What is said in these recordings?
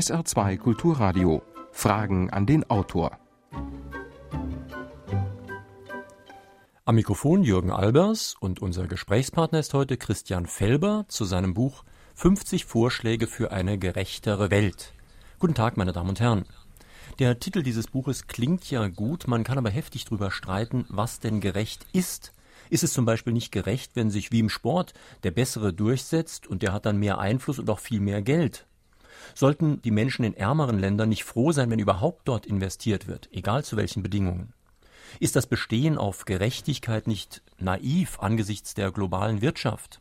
SR2 Kulturradio. Fragen an den Autor. Am Mikrofon Jürgen Albers und unser Gesprächspartner ist heute Christian Felber zu seinem Buch 50 Vorschläge für eine gerechtere Welt. Guten Tag, meine Damen und Herren. Der Titel dieses Buches klingt ja gut, man kann aber heftig darüber streiten, was denn gerecht ist. Ist es zum Beispiel nicht gerecht, wenn sich wie im Sport der Bessere durchsetzt und der hat dann mehr Einfluss und auch viel mehr Geld? Sollten die Menschen in ärmeren Ländern nicht froh sein, wenn überhaupt dort investiert wird, egal zu welchen Bedingungen? Ist das Bestehen auf Gerechtigkeit nicht naiv angesichts der globalen Wirtschaft?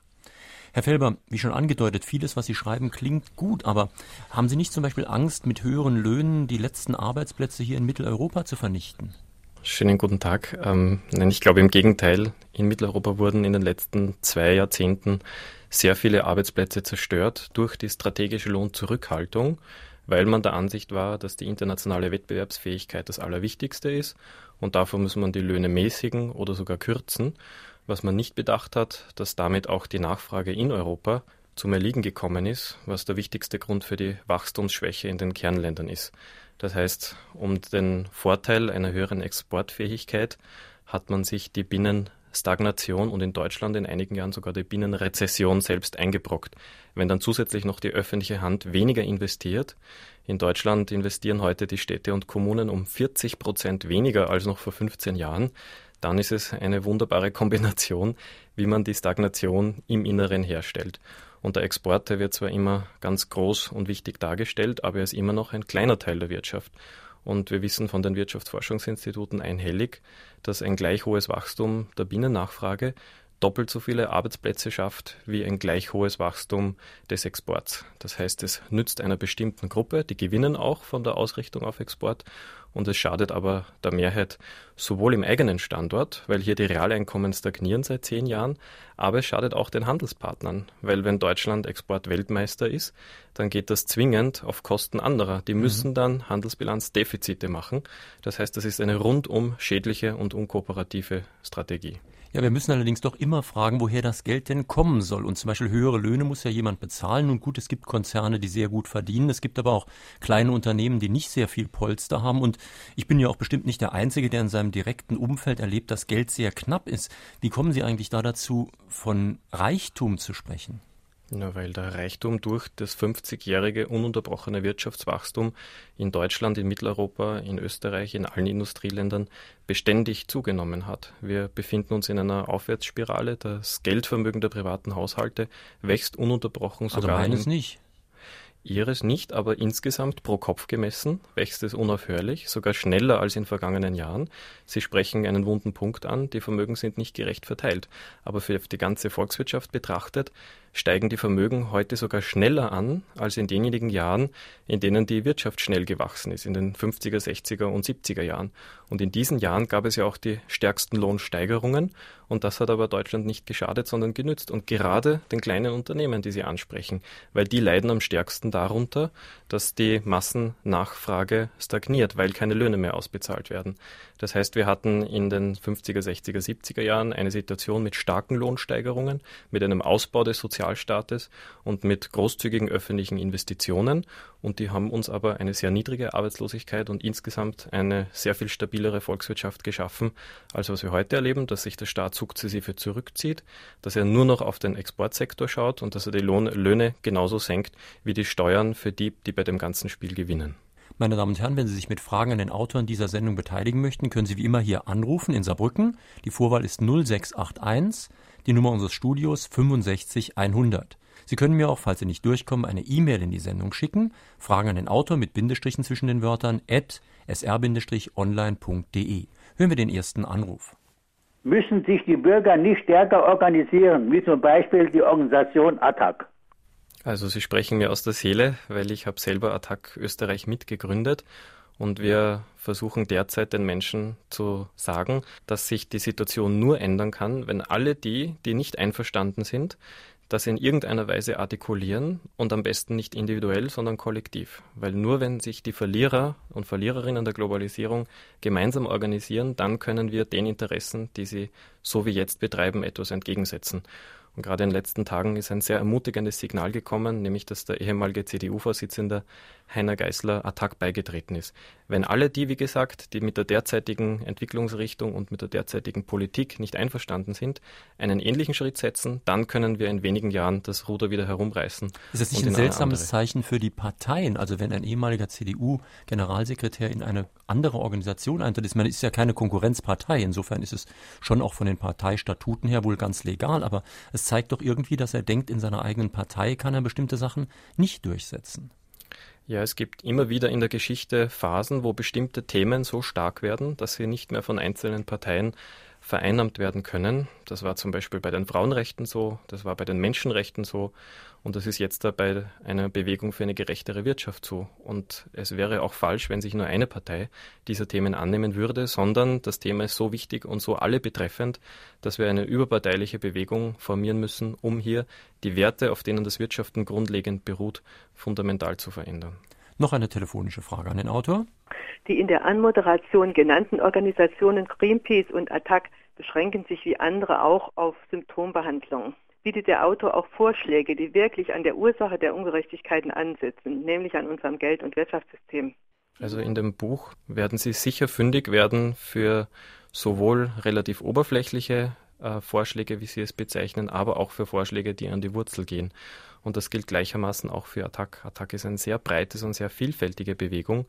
Herr Felber, wie schon angedeutet, vieles, was Sie schreiben, klingt gut, aber haben Sie nicht zum Beispiel Angst, mit höheren Löhnen die letzten Arbeitsplätze hier in Mitteleuropa zu vernichten? Schönen guten Tag. Ähm, nein, ich glaube im Gegenteil. In Mitteleuropa wurden in den letzten zwei Jahrzehnten sehr viele Arbeitsplätze zerstört durch die strategische Lohnzurückhaltung, weil man der Ansicht war, dass die internationale Wettbewerbsfähigkeit das Allerwichtigste ist und davor muss man die Löhne mäßigen oder sogar kürzen. Was man nicht bedacht hat, dass damit auch die Nachfrage in Europa zum Erliegen gekommen ist, was der wichtigste Grund für die Wachstumsschwäche in den Kernländern ist. Das heißt, um den Vorteil einer höheren Exportfähigkeit hat man sich die Binnenstagnation und in Deutschland in einigen Jahren sogar die Binnenrezession selbst eingebrockt. Wenn dann zusätzlich noch die öffentliche Hand weniger investiert, in Deutschland investieren heute die Städte und Kommunen um 40 Prozent weniger als noch vor 15 Jahren, dann ist es eine wunderbare Kombination, wie man die Stagnation im Inneren herstellt. Und der Export, der wird zwar immer ganz groß und wichtig dargestellt, aber er ist immer noch ein kleiner Teil der Wirtschaft. Und wir wissen von den Wirtschaftsforschungsinstituten einhellig, dass ein gleich hohes Wachstum der Binnennachfrage doppelt so viele Arbeitsplätze schafft wie ein gleich hohes Wachstum des Exports. Das heißt, es nützt einer bestimmten Gruppe, die gewinnen auch von der Ausrichtung auf Export und es schadet aber der Mehrheit sowohl im eigenen Standort, weil hier die Realeinkommen stagnieren seit zehn Jahren, aber es schadet auch den Handelspartnern, weil wenn Deutschland Exportweltmeister ist, dann geht das zwingend auf Kosten anderer. Die mhm. müssen dann Handelsbilanzdefizite machen. Das heißt, das ist eine rundum schädliche und unkooperative Strategie. Ja, wir müssen allerdings doch immer fragen, woher das Geld denn kommen soll. Und zum Beispiel höhere Löhne muss ja jemand bezahlen. Und gut, es gibt Konzerne, die sehr gut verdienen. Es gibt aber auch kleine Unternehmen, die nicht sehr viel Polster haben. Und ich bin ja auch bestimmt nicht der Einzige, der in seinem direkten Umfeld erlebt, dass Geld sehr knapp ist. Wie kommen Sie eigentlich da dazu, von Reichtum zu sprechen? Ja, weil der Reichtum durch das 50-jährige ununterbrochene Wirtschaftswachstum in Deutschland, in Mitteleuropa, in Österreich, in allen Industrieländern beständig zugenommen hat. Wir befinden uns in einer Aufwärtsspirale. Das Geldvermögen der privaten Haushalte wächst ununterbrochen also sogar. Also meines nicht. Ihres nicht, aber insgesamt pro Kopf gemessen wächst es unaufhörlich, sogar schneller als in vergangenen Jahren. Sie sprechen einen wunden Punkt an, die Vermögen sind nicht gerecht verteilt. Aber für die ganze Volkswirtschaft betrachtet steigen die Vermögen heute sogar schneller an als in denjenigen Jahren, in denen die Wirtschaft schnell gewachsen ist, in den 50er, 60er und 70er Jahren. Und in diesen Jahren gab es ja auch die stärksten Lohnsteigerungen und das hat aber Deutschland nicht geschadet, sondern genützt. Und gerade den kleinen Unternehmen, die Sie ansprechen, weil die leiden am stärksten darunter, dass die Massennachfrage stagniert, weil keine Löhne mehr ausbezahlt werden. Das heißt, wir hatten in den 50er, 60er, 70er Jahren eine Situation mit starken Lohnsteigerungen, mit einem Ausbau des Sozialstaates und mit großzügigen öffentlichen Investitionen. Und die haben uns aber eine sehr niedrige Arbeitslosigkeit und insgesamt eine sehr viel stabilere Volkswirtschaft geschaffen, als was wir heute erleben, dass sich der Staat sukzessive zurückzieht, dass er nur noch auf den Exportsektor schaut und dass er die Lohn Löhne genauso senkt wie die Steuern für die, die bei dem ganzen Spiel gewinnen. Meine Damen und Herren, wenn Sie sich mit Fragen an den Autor in dieser Sendung beteiligen möchten, können Sie wie immer hier anrufen in Saarbrücken. Die Vorwahl ist 0681, die Nummer unseres Studios 65100. Sie können mir auch, falls Sie nicht durchkommen, eine E-Mail in die Sendung schicken. Fragen an den Autor mit Bindestrichen zwischen den Wörtern at sr-online.de. Hören wir den ersten Anruf. Müssen sich die Bürger nicht stärker organisieren, wie zum Beispiel die Organisation ATTAC? Also Sie sprechen mir aus der Seele, weil ich habe selber Attac Österreich mitgegründet und wir versuchen derzeit den Menschen zu sagen, dass sich die Situation nur ändern kann, wenn alle die, die nicht einverstanden sind, das in irgendeiner Weise artikulieren und am besten nicht individuell, sondern kollektiv. Weil nur wenn sich die Verlierer und Verliererinnen der Globalisierung gemeinsam organisieren, dann können wir den Interessen, die sie so wie jetzt betreiben, etwas entgegensetzen. Und gerade in den letzten Tagen ist ein sehr ermutigendes Signal gekommen, nämlich dass der ehemalige CDU-Vorsitzende Heiner Geißler Attac beigetreten ist. Wenn alle die, wie gesagt, die mit der derzeitigen Entwicklungsrichtung und mit der derzeitigen Politik nicht einverstanden sind, einen ähnlichen Schritt setzen, dann können wir in wenigen Jahren das Ruder wieder herumreißen. Ist das nicht ein seltsames Zeichen für die Parteien? Also wenn ein ehemaliger CDU-Generalsekretär in eine andere Organisation eintritt, ist man ist ja keine Konkurrenzpartei. Insofern ist es schon auch von den Parteistatuten her wohl ganz legal, aber es zeigt doch irgendwie, dass er denkt, in seiner eigenen Partei kann er bestimmte Sachen nicht durchsetzen. Ja, es gibt immer wieder in der Geschichte Phasen, wo bestimmte Themen so stark werden, dass sie nicht mehr von einzelnen Parteien vereinnahmt werden können. Das war zum Beispiel bei den Frauenrechten so, das war bei den Menschenrechten so und das ist jetzt da bei einer Bewegung für eine gerechtere Wirtschaft so. Und es wäre auch falsch, wenn sich nur eine Partei dieser Themen annehmen würde, sondern das Thema ist so wichtig und so alle betreffend, dass wir eine überparteiliche Bewegung formieren müssen, um hier die Werte, auf denen das Wirtschaften grundlegend beruht, fundamental zu verändern. Noch eine telefonische Frage an den Autor. Die in der Anmoderation genannten Organisationen Greenpeace und Attac beschränken sich wie andere auch auf Symptombehandlung. Bietet der Autor auch Vorschläge, die wirklich an der Ursache der Ungerechtigkeiten ansetzen, nämlich an unserem Geld- und Wirtschaftssystem? Also in dem Buch werden Sie sicher fündig werden für sowohl relativ oberflächliche äh, Vorschläge, wie Sie es bezeichnen, aber auch für Vorschläge, die an die Wurzel gehen. Und das gilt gleichermaßen auch für Attac. Attac ist eine sehr breites und sehr vielfältige Bewegung,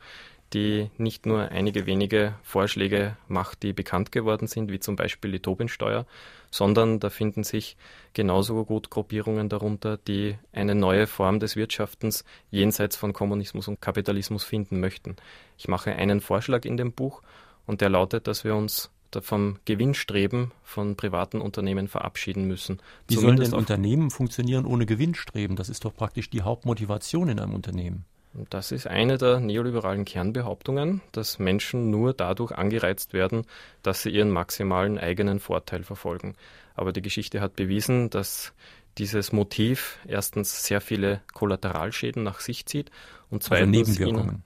die nicht nur einige wenige Vorschläge macht, die bekannt geworden sind, wie zum Beispiel die Tobin-Steuer, sondern da finden sich genauso gut Gruppierungen darunter, die eine neue Form des Wirtschaftens jenseits von Kommunismus und Kapitalismus finden möchten. Ich mache einen Vorschlag in dem Buch und der lautet, dass wir uns vom Gewinnstreben von privaten Unternehmen verabschieden müssen. Wie sollen denn Unternehmen funktionieren ohne Gewinnstreben? Das ist doch praktisch die Hauptmotivation in einem Unternehmen. Das ist eine der neoliberalen Kernbehauptungen, dass Menschen nur dadurch angereizt werden, dass sie ihren maximalen eigenen Vorteil verfolgen. Aber die Geschichte hat bewiesen, dass dieses Motiv erstens sehr viele Kollateralschäden nach sich zieht und also zweitens also Nebenwirkungen.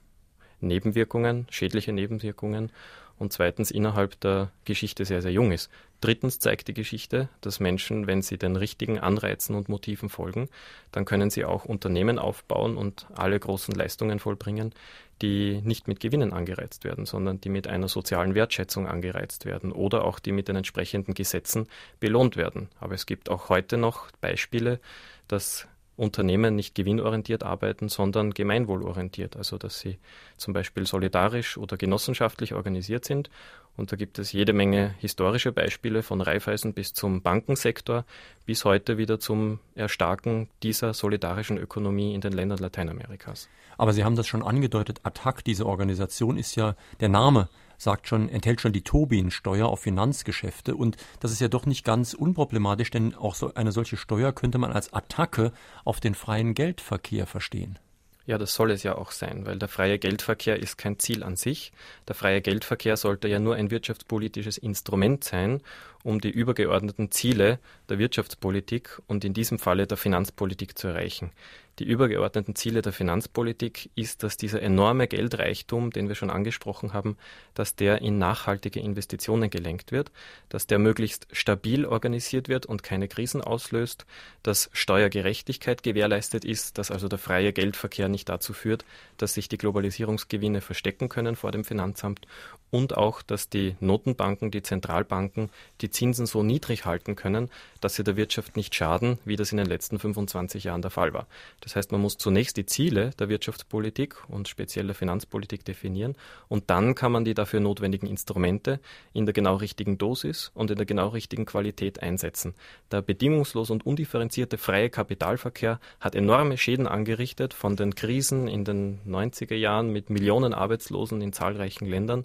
Nebenwirkungen, schädliche Nebenwirkungen und zweitens innerhalb der Geschichte sehr, sehr jung ist. Drittens zeigt die Geschichte, dass Menschen, wenn sie den richtigen Anreizen und Motiven folgen, dann können sie auch Unternehmen aufbauen und alle großen Leistungen vollbringen, die nicht mit Gewinnen angereizt werden, sondern die mit einer sozialen Wertschätzung angereizt werden oder auch die mit den entsprechenden Gesetzen belohnt werden. Aber es gibt auch heute noch Beispiele, dass Unternehmen nicht gewinnorientiert arbeiten, sondern gemeinwohlorientiert. Also dass sie zum Beispiel solidarisch oder genossenschaftlich organisiert sind. Und da gibt es jede Menge historische Beispiele von Raiffeisen bis zum Bankensektor, bis heute wieder zum Erstarken dieser solidarischen Ökonomie in den Ländern Lateinamerikas. Aber Sie haben das schon angedeutet, ATTAC, diese Organisation, ist ja der Name sagt schon, enthält schon die Tobin-Steuer auf Finanzgeschäfte und das ist ja doch nicht ganz unproblematisch, denn auch so eine solche Steuer könnte man als Attacke auf den freien Geldverkehr verstehen. Ja, das soll es ja auch sein, weil der freie Geldverkehr ist kein Ziel an sich. Der freie Geldverkehr sollte ja nur ein wirtschaftspolitisches Instrument sein, um die übergeordneten Ziele der Wirtschaftspolitik und in diesem Falle der Finanzpolitik zu erreichen. Die übergeordneten Ziele der Finanzpolitik ist, dass dieser enorme Geldreichtum, den wir schon angesprochen haben, dass der in nachhaltige Investitionen gelenkt wird, dass der möglichst stabil organisiert wird und keine Krisen auslöst, dass Steuergerechtigkeit gewährleistet ist, dass also der freie Geldverkehr nicht dazu führt, dass sich die Globalisierungsgewinne verstecken können vor dem Finanzamt und auch, dass die Notenbanken, die Zentralbanken die Zinsen so niedrig halten können, dass sie der Wirtschaft nicht schaden, wie das in den letzten 25 Jahren der Fall war. Das heißt, man muss zunächst die Ziele der Wirtschaftspolitik und speziell der Finanzpolitik definieren und dann kann man die dafür notwendigen Instrumente in der genau richtigen Dosis und in der genau richtigen Qualität einsetzen. Der bedingungslos und undifferenzierte freie Kapitalverkehr hat enorme Schäden angerichtet von den Krisen in den 90er Jahren mit Millionen Arbeitslosen in zahlreichen Ländern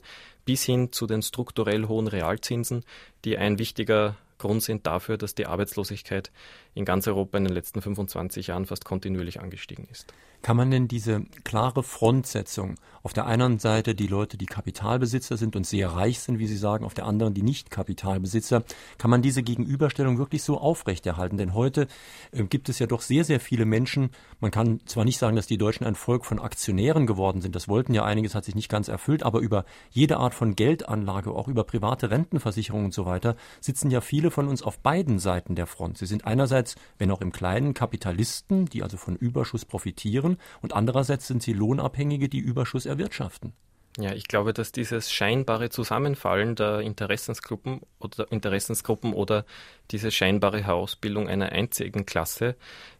bis hin zu den strukturell hohen Realzinsen, die ein wichtiger Grund sind dafür, dass die Arbeitslosigkeit in ganz Europa in den letzten 25 Jahren fast kontinuierlich angestiegen ist. Kann man denn diese klare Frontsetzung, auf der einen Seite die Leute, die Kapitalbesitzer sind und sehr reich sind, wie Sie sagen, auf der anderen die Nicht-Kapitalbesitzer, kann man diese Gegenüberstellung wirklich so aufrechterhalten? Denn heute äh, gibt es ja doch sehr, sehr viele Menschen, man kann zwar nicht sagen, dass die Deutschen ein Volk von Aktionären geworden sind, das wollten ja einiges, hat sich nicht ganz erfüllt, aber über jede Art von Geldanlage, auch über private Rentenversicherungen und so weiter, sitzen ja viele von uns auf beiden Seiten der Front. Sie sind einerseits, wenn auch im Kleinen, Kapitalisten, die also von Überschuss profitieren, und andererseits sind sie Lohnabhängige, die Überschuss erwirtschaften. Ja, ich glaube, dass dieses scheinbare Zusammenfallen der Interessensgruppen oder Interessensgruppen oder diese scheinbare Herausbildung einer einzigen Klasse,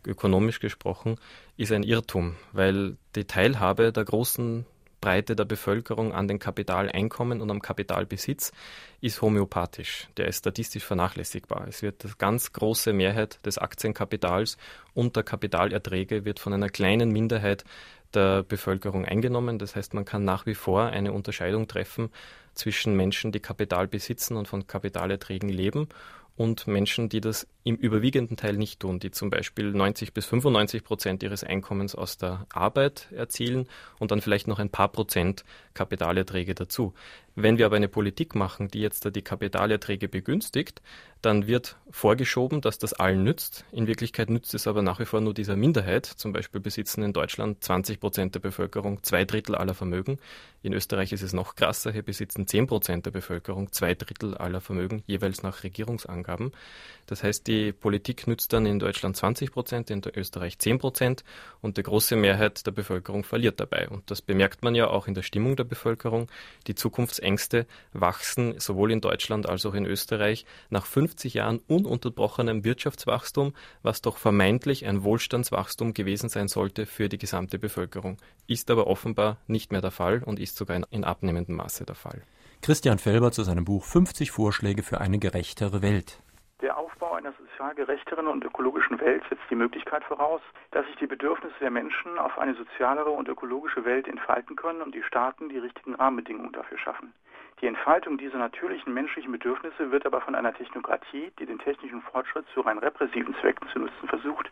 ökonomisch gesprochen, ist ein Irrtum, weil die Teilhabe der großen Breite der Bevölkerung an den Kapitaleinkommen und am Kapitalbesitz ist homöopathisch. Der ist statistisch vernachlässigbar. Es wird die ganz große Mehrheit des Aktienkapitals und der Kapitalerträge wird von einer kleinen Minderheit der Bevölkerung eingenommen. Das heißt, man kann nach wie vor eine Unterscheidung treffen zwischen Menschen, die Kapital besitzen und von Kapitalerträgen leben und Menschen, die das im überwiegenden Teil nicht tun, die zum Beispiel 90 bis 95 Prozent ihres Einkommens aus der Arbeit erzielen und dann vielleicht noch ein paar Prozent Kapitalerträge dazu. Wenn wir aber eine Politik machen, die jetzt die Kapitalerträge begünstigt, dann wird vorgeschoben, dass das allen nützt. In Wirklichkeit nützt es aber nach wie vor nur dieser Minderheit. Zum Beispiel besitzen in Deutschland 20 Prozent der Bevölkerung zwei Drittel aller Vermögen. In Österreich ist es noch krasser. Hier besitzen 10 Prozent der Bevölkerung zwei Drittel aller Vermögen, jeweils nach Regierungsangaben. Das heißt, die Politik nützt dann in Deutschland 20 Prozent, in Österreich 10 Prozent und die große Mehrheit der Bevölkerung verliert dabei. Und das bemerkt man ja auch in der Stimmung der Bevölkerung. Die Zukunftsängste wachsen sowohl in Deutschland als auch in Österreich nach 50 Jahren ununterbrochenem Wirtschaftswachstum, was doch vermeintlich ein Wohlstandswachstum gewesen sein sollte für die gesamte Bevölkerung. Ist aber offenbar nicht mehr der Fall und ist sogar in abnehmendem Maße der Fall. Christian Felber zu seinem Buch 50 Vorschläge für eine gerechtere Welt. Der Aufbau einer sozial gerechteren und ökologischen Welt setzt die Möglichkeit voraus, dass sich die Bedürfnisse der Menschen auf eine sozialere und ökologische Welt entfalten können und die Staaten die richtigen Rahmenbedingungen dafür schaffen. Die Entfaltung dieser natürlichen menschlichen Bedürfnisse wird aber von einer Technokratie, die den technischen Fortschritt zu rein repressiven Zwecken zu nutzen versucht,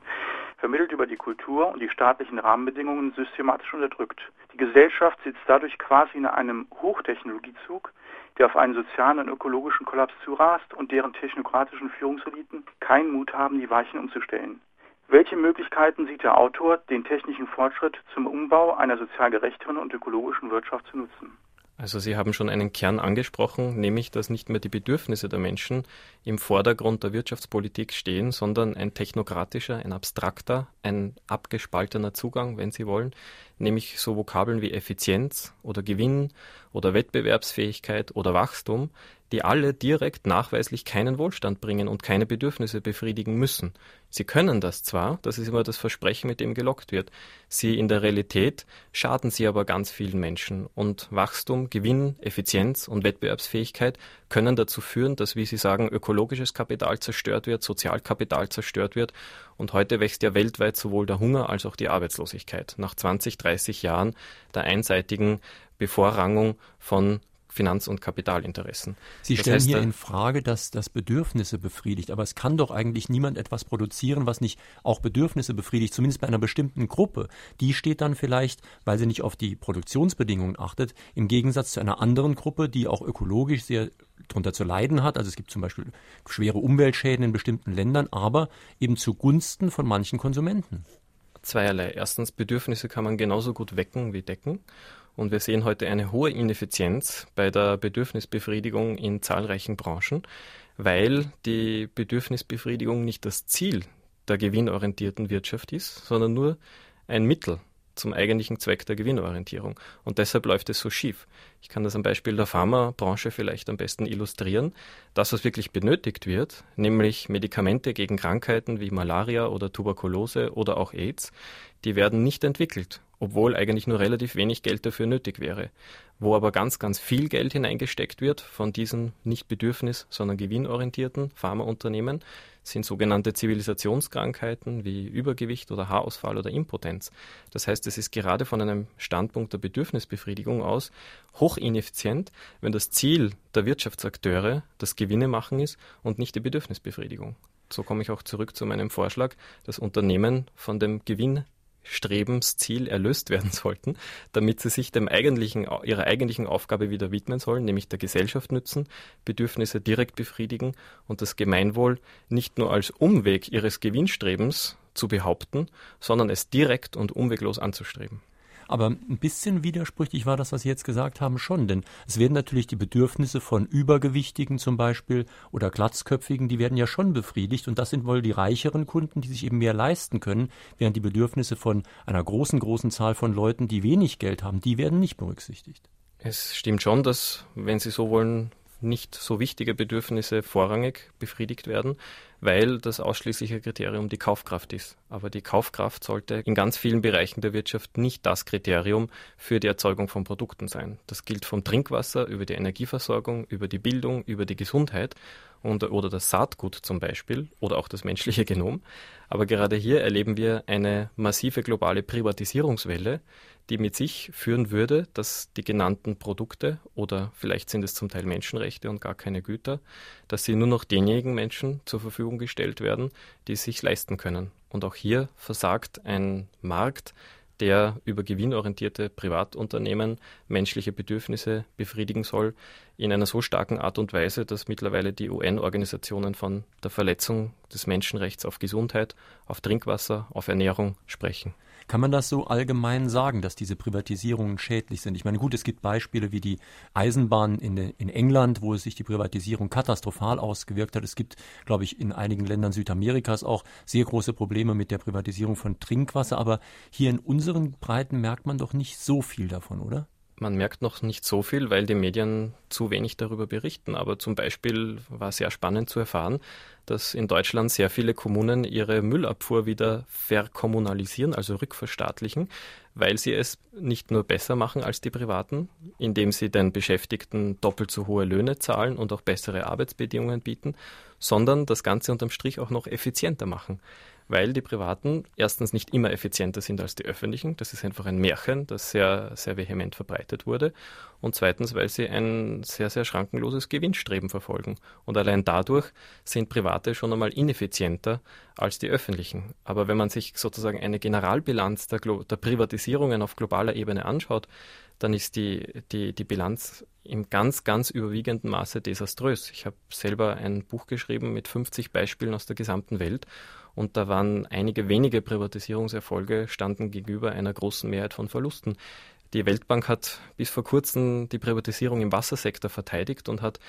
vermittelt über die Kultur und die staatlichen Rahmenbedingungen systematisch unterdrückt. Die Gesellschaft sitzt dadurch quasi in einem Hochtechnologiezug, der auf einen sozialen und ökologischen Kollaps zurast und deren technokratischen Führungseliten keinen Mut haben, die Weichen umzustellen. Welche Möglichkeiten sieht der Autor, den technischen Fortschritt zum Umbau einer sozial gerechteren und ökologischen Wirtschaft zu nutzen? Also Sie haben schon einen Kern angesprochen, nämlich dass nicht mehr die Bedürfnisse der Menschen im Vordergrund der Wirtschaftspolitik stehen, sondern ein technokratischer, ein abstrakter, ein abgespaltener Zugang, wenn Sie wollen, nämlich so Vokabeln wie Effizienz oder Gewinn oder Wettbewerbsfähigkeit oder Wachstum, die alle direkt nachweislich keinen Wohlstand bringen und keine Bedürfnisse befriedigen müssen. Sie können das zwar, das ist immer das Versprechen, mit dem gelockt wird. Sie in der Realität schaden sie aber ganz vielen Menschen. Und Wachstum, Gewinn, Effizienz und Wettbewerbsfähigkeit können dazu führen, dass, wie Sie sagen, ökologisches Kapital zerstört wird, Sozialkapital zerstört wird. Und heute wächst ja weltweit sowohl der Hunger als auch die Arbeitslosigkeit. Nach 20, 30 Jahren der einseitigen Bevorrangung von Finanz- und Kapitalinteressen. Sie das stellen heißt, hier in Frage, dass das Bedürfnisse befriedigt, aber es kann doch eigentlich niemand etwas produzieren, was nicht auch Bedürfnisse befriedigt, zumindest bei einer bestimmten Gruppe. Die steht dann vielleicht, weil sie nicht auf die Produktionsbedingungen achtet, im Gegensatz zu einer anderen Gruppe, die auch ökologisch sehr darunter zu leiden hat. Also es gibt zum Beispiel schwere Umweltschäden in bestimmten Ländern, aber eben zugunsten von manchen Konsumenten. Zweierlei. Erstens, Bedürfnisse kann man genauso gut wecken wie decken. Und wir sehen heute eine hohe Ineffizienz bei der Bedürfnisbefriedigung in zahlreichen Branchen, weil die Bedürfnisbefriedigung nicht das Ziel der gewinnorientierten Wirtschaft ist, sondern nur ein Mittel zum eigentlichen Zweck der Gewinnorientierung. Und deshalb läuft es so schief. Ich kann das am Beispiel der Pharmabranche vielleicht am besten illustrieren. Das, was wirklich benötigt wird, nämlich Medikamente gegen Krankheiten wie Malaria oder Tuberkulose oder auch AIDS, die werden nicht entwickelt obwohl eigentlich nur relativ wenig Geld dafür nötig wäre. Wo aber ganz, ganz viel Geld hineingesteckt wird von diesen nicht bedürfnis-, sondern gewinnorientierten Pharmaunternehmen, sind sogenannte Zivilisationskrankheiten wie Übergewicht oder Haarausfall oder Impotenz. Das heißt, es ist gerade von einem Standpunkt der Bedürfnisbefriedigung aus hochineffizient, wenn das Ziel der Wirtschaftsakteure das Gewinne machen ist und nicht die Bedürfnisbefriedigung. So komme ich auch zurück zu meinem Vorschlag, dass Unternehmen von dem Gewinn Strebensziel erlöst werden sollten, damit sie sich dem eigentlichen, ihrer eigentlichen Aufgabe wieder widmen sollen, nämlich der Gesellschaft nützen, Bedürfnisse direkt befriedigen und das Gemeinwohl nicht nur als Umweg ihres Gewinnstrebens zu behaupten, sondern es direkt und umweglos anzustreben. Aber ein bisschen widersprüchlich war das, was Sie jetzt gesagt haben, schon. Denn es werden natürlich die Bedürfnisse von Übergewichtigen zum Beispiel oder Glatzköpfigen, die werden ja schon befriedigt. Und das sind wohl die reicheren Kunden, die sich eben mehr leisten können, während die Bedürfnisse von einer großen, großen Zahl von Leuten, die wenig Geld haben, die werden nicht berücksichtigt. Es stimmt schon, dass, wenn Sie so wollen, nicht so wichtige Bedürfnisse vorrangig befriedigt werden, weil das ausschließliche Kriterium die Kaufkraft ist. Aber die Kaufkraft sollte in ganz vielen Bereichen der Wirtschaft nicht das Kriterium für die Erzeugung von Produkten sein. Das gilt vom Trinkwasser über die Energieversorgung, über die Bildung, über die Gesundheit und, oder das Saatgut zum Beispiel oder auch das menschliche Genom. Aber gerade hier erleben wir eine massive globale Privatisierungswelle, die mit sich führen würde, dass die genannten Produkte oder vielleicht sind es zum Teil Menschenrechte und gar keine Güter, dass sie nur noch denjenigen Menschen zur Verfügung gestellt werden, die es sich leisten können. Und auch hier versagt ein Markt, der über gewinnorientierte Privatunternehmen menschliche Bedürfnisse befriedigen soll, in einer so starken Art und Weise, dass mittlerweile die UN-Organisationen von der Verletzung des Menschenrechts auf Gesundheit, auf Trinkwasser, auf Ernährung sprechen. Kann man das so allgemein sagen, dass diese Privatisierungen schädlich sind? Ich meine, gut, es gibt Beispiele wie die Eisenbahn in, in England, wo sich die Privatisierung katastrophal ausgewirkt hat. Es gibt, glaube ich, in einigen Ländern Südamerikas auch sehr große Probleme mit der Privatisierung von Trinkwasser. Aber hier in unseren Breiten merkt man doch nicht so viel davon, oder? Man merkt noch nicht so viel, weil die Medien zu wenig darüber berichten. Aber zum Beispiel war sehr spannend zu erfahren, dass in Deutschland sehr viele Kommunen ihre Müllabfuhr wieder verkommunalisieren, also rückverstaatlichen, weil sie es nicht nur besser machen als die Privaten, indem sie den Beschäftigten doppelt so hohe Löhne zahlen und auch bessere Arbeitsbedingungen bieten, sondern das Ganze unterm Strich auch noch effizienter machen weil die Privaten erstens nicht immer effizienter sind als die öffentlichen. Das ist einfach ein Märchen, das sehr, sehr vehement verbreitet wurde. Und zweitens, weil sie ein sehr, sehr schrankenloses Gewinnstreben verfolgen. Und allein dadurch sind Private schon einmal ineffizienter als die öffentlichen. Aber wenn man sich sozusagen eine Generalbilanz der, der Privatisierungen auf globaler Ebene anschaut, dann ist die, die, die Bilanz im ganz, ganz überwiegenden Maße desaströs. Ich habe selber ein Buch geschrieben mit 50 Beispielen aus der gesamten Welt und da waren einige wenige Privatisierungserfolge standen gegenüber einer großen Mehrheit von Verlusten. Die Weltbank hat bis vor kurzem die Privatisierung im Wassersektor verteidigt und hat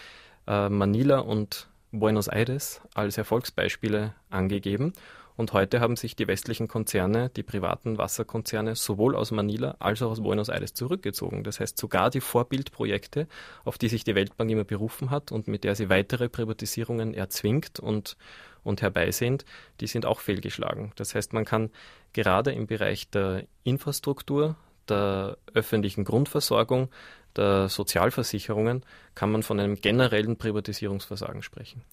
äh, Manila und Buenos Aires als Erfolgsbeispiele angegeben. Und heute haben sich die westlichen Konzerne, die privaten Wasserkonzerne, sowohl aus Manila als auch aus Buenos Aires zurückgezogen. Das heißt, sogar die Vorbildprojekte, auf die sich die Weltbank immer berufen hat und mit der sie weitere Privatisierungen erzwingt und, und herbeisehnt, die sind auch fehlgeschlagen. Das heißt, man kann gerade im Bereich der Infrastruktur, der öffentlichen Grundversorgung, der Sozialversicherungen, kann man von einem generellen Privatisierungsversagen sprechen.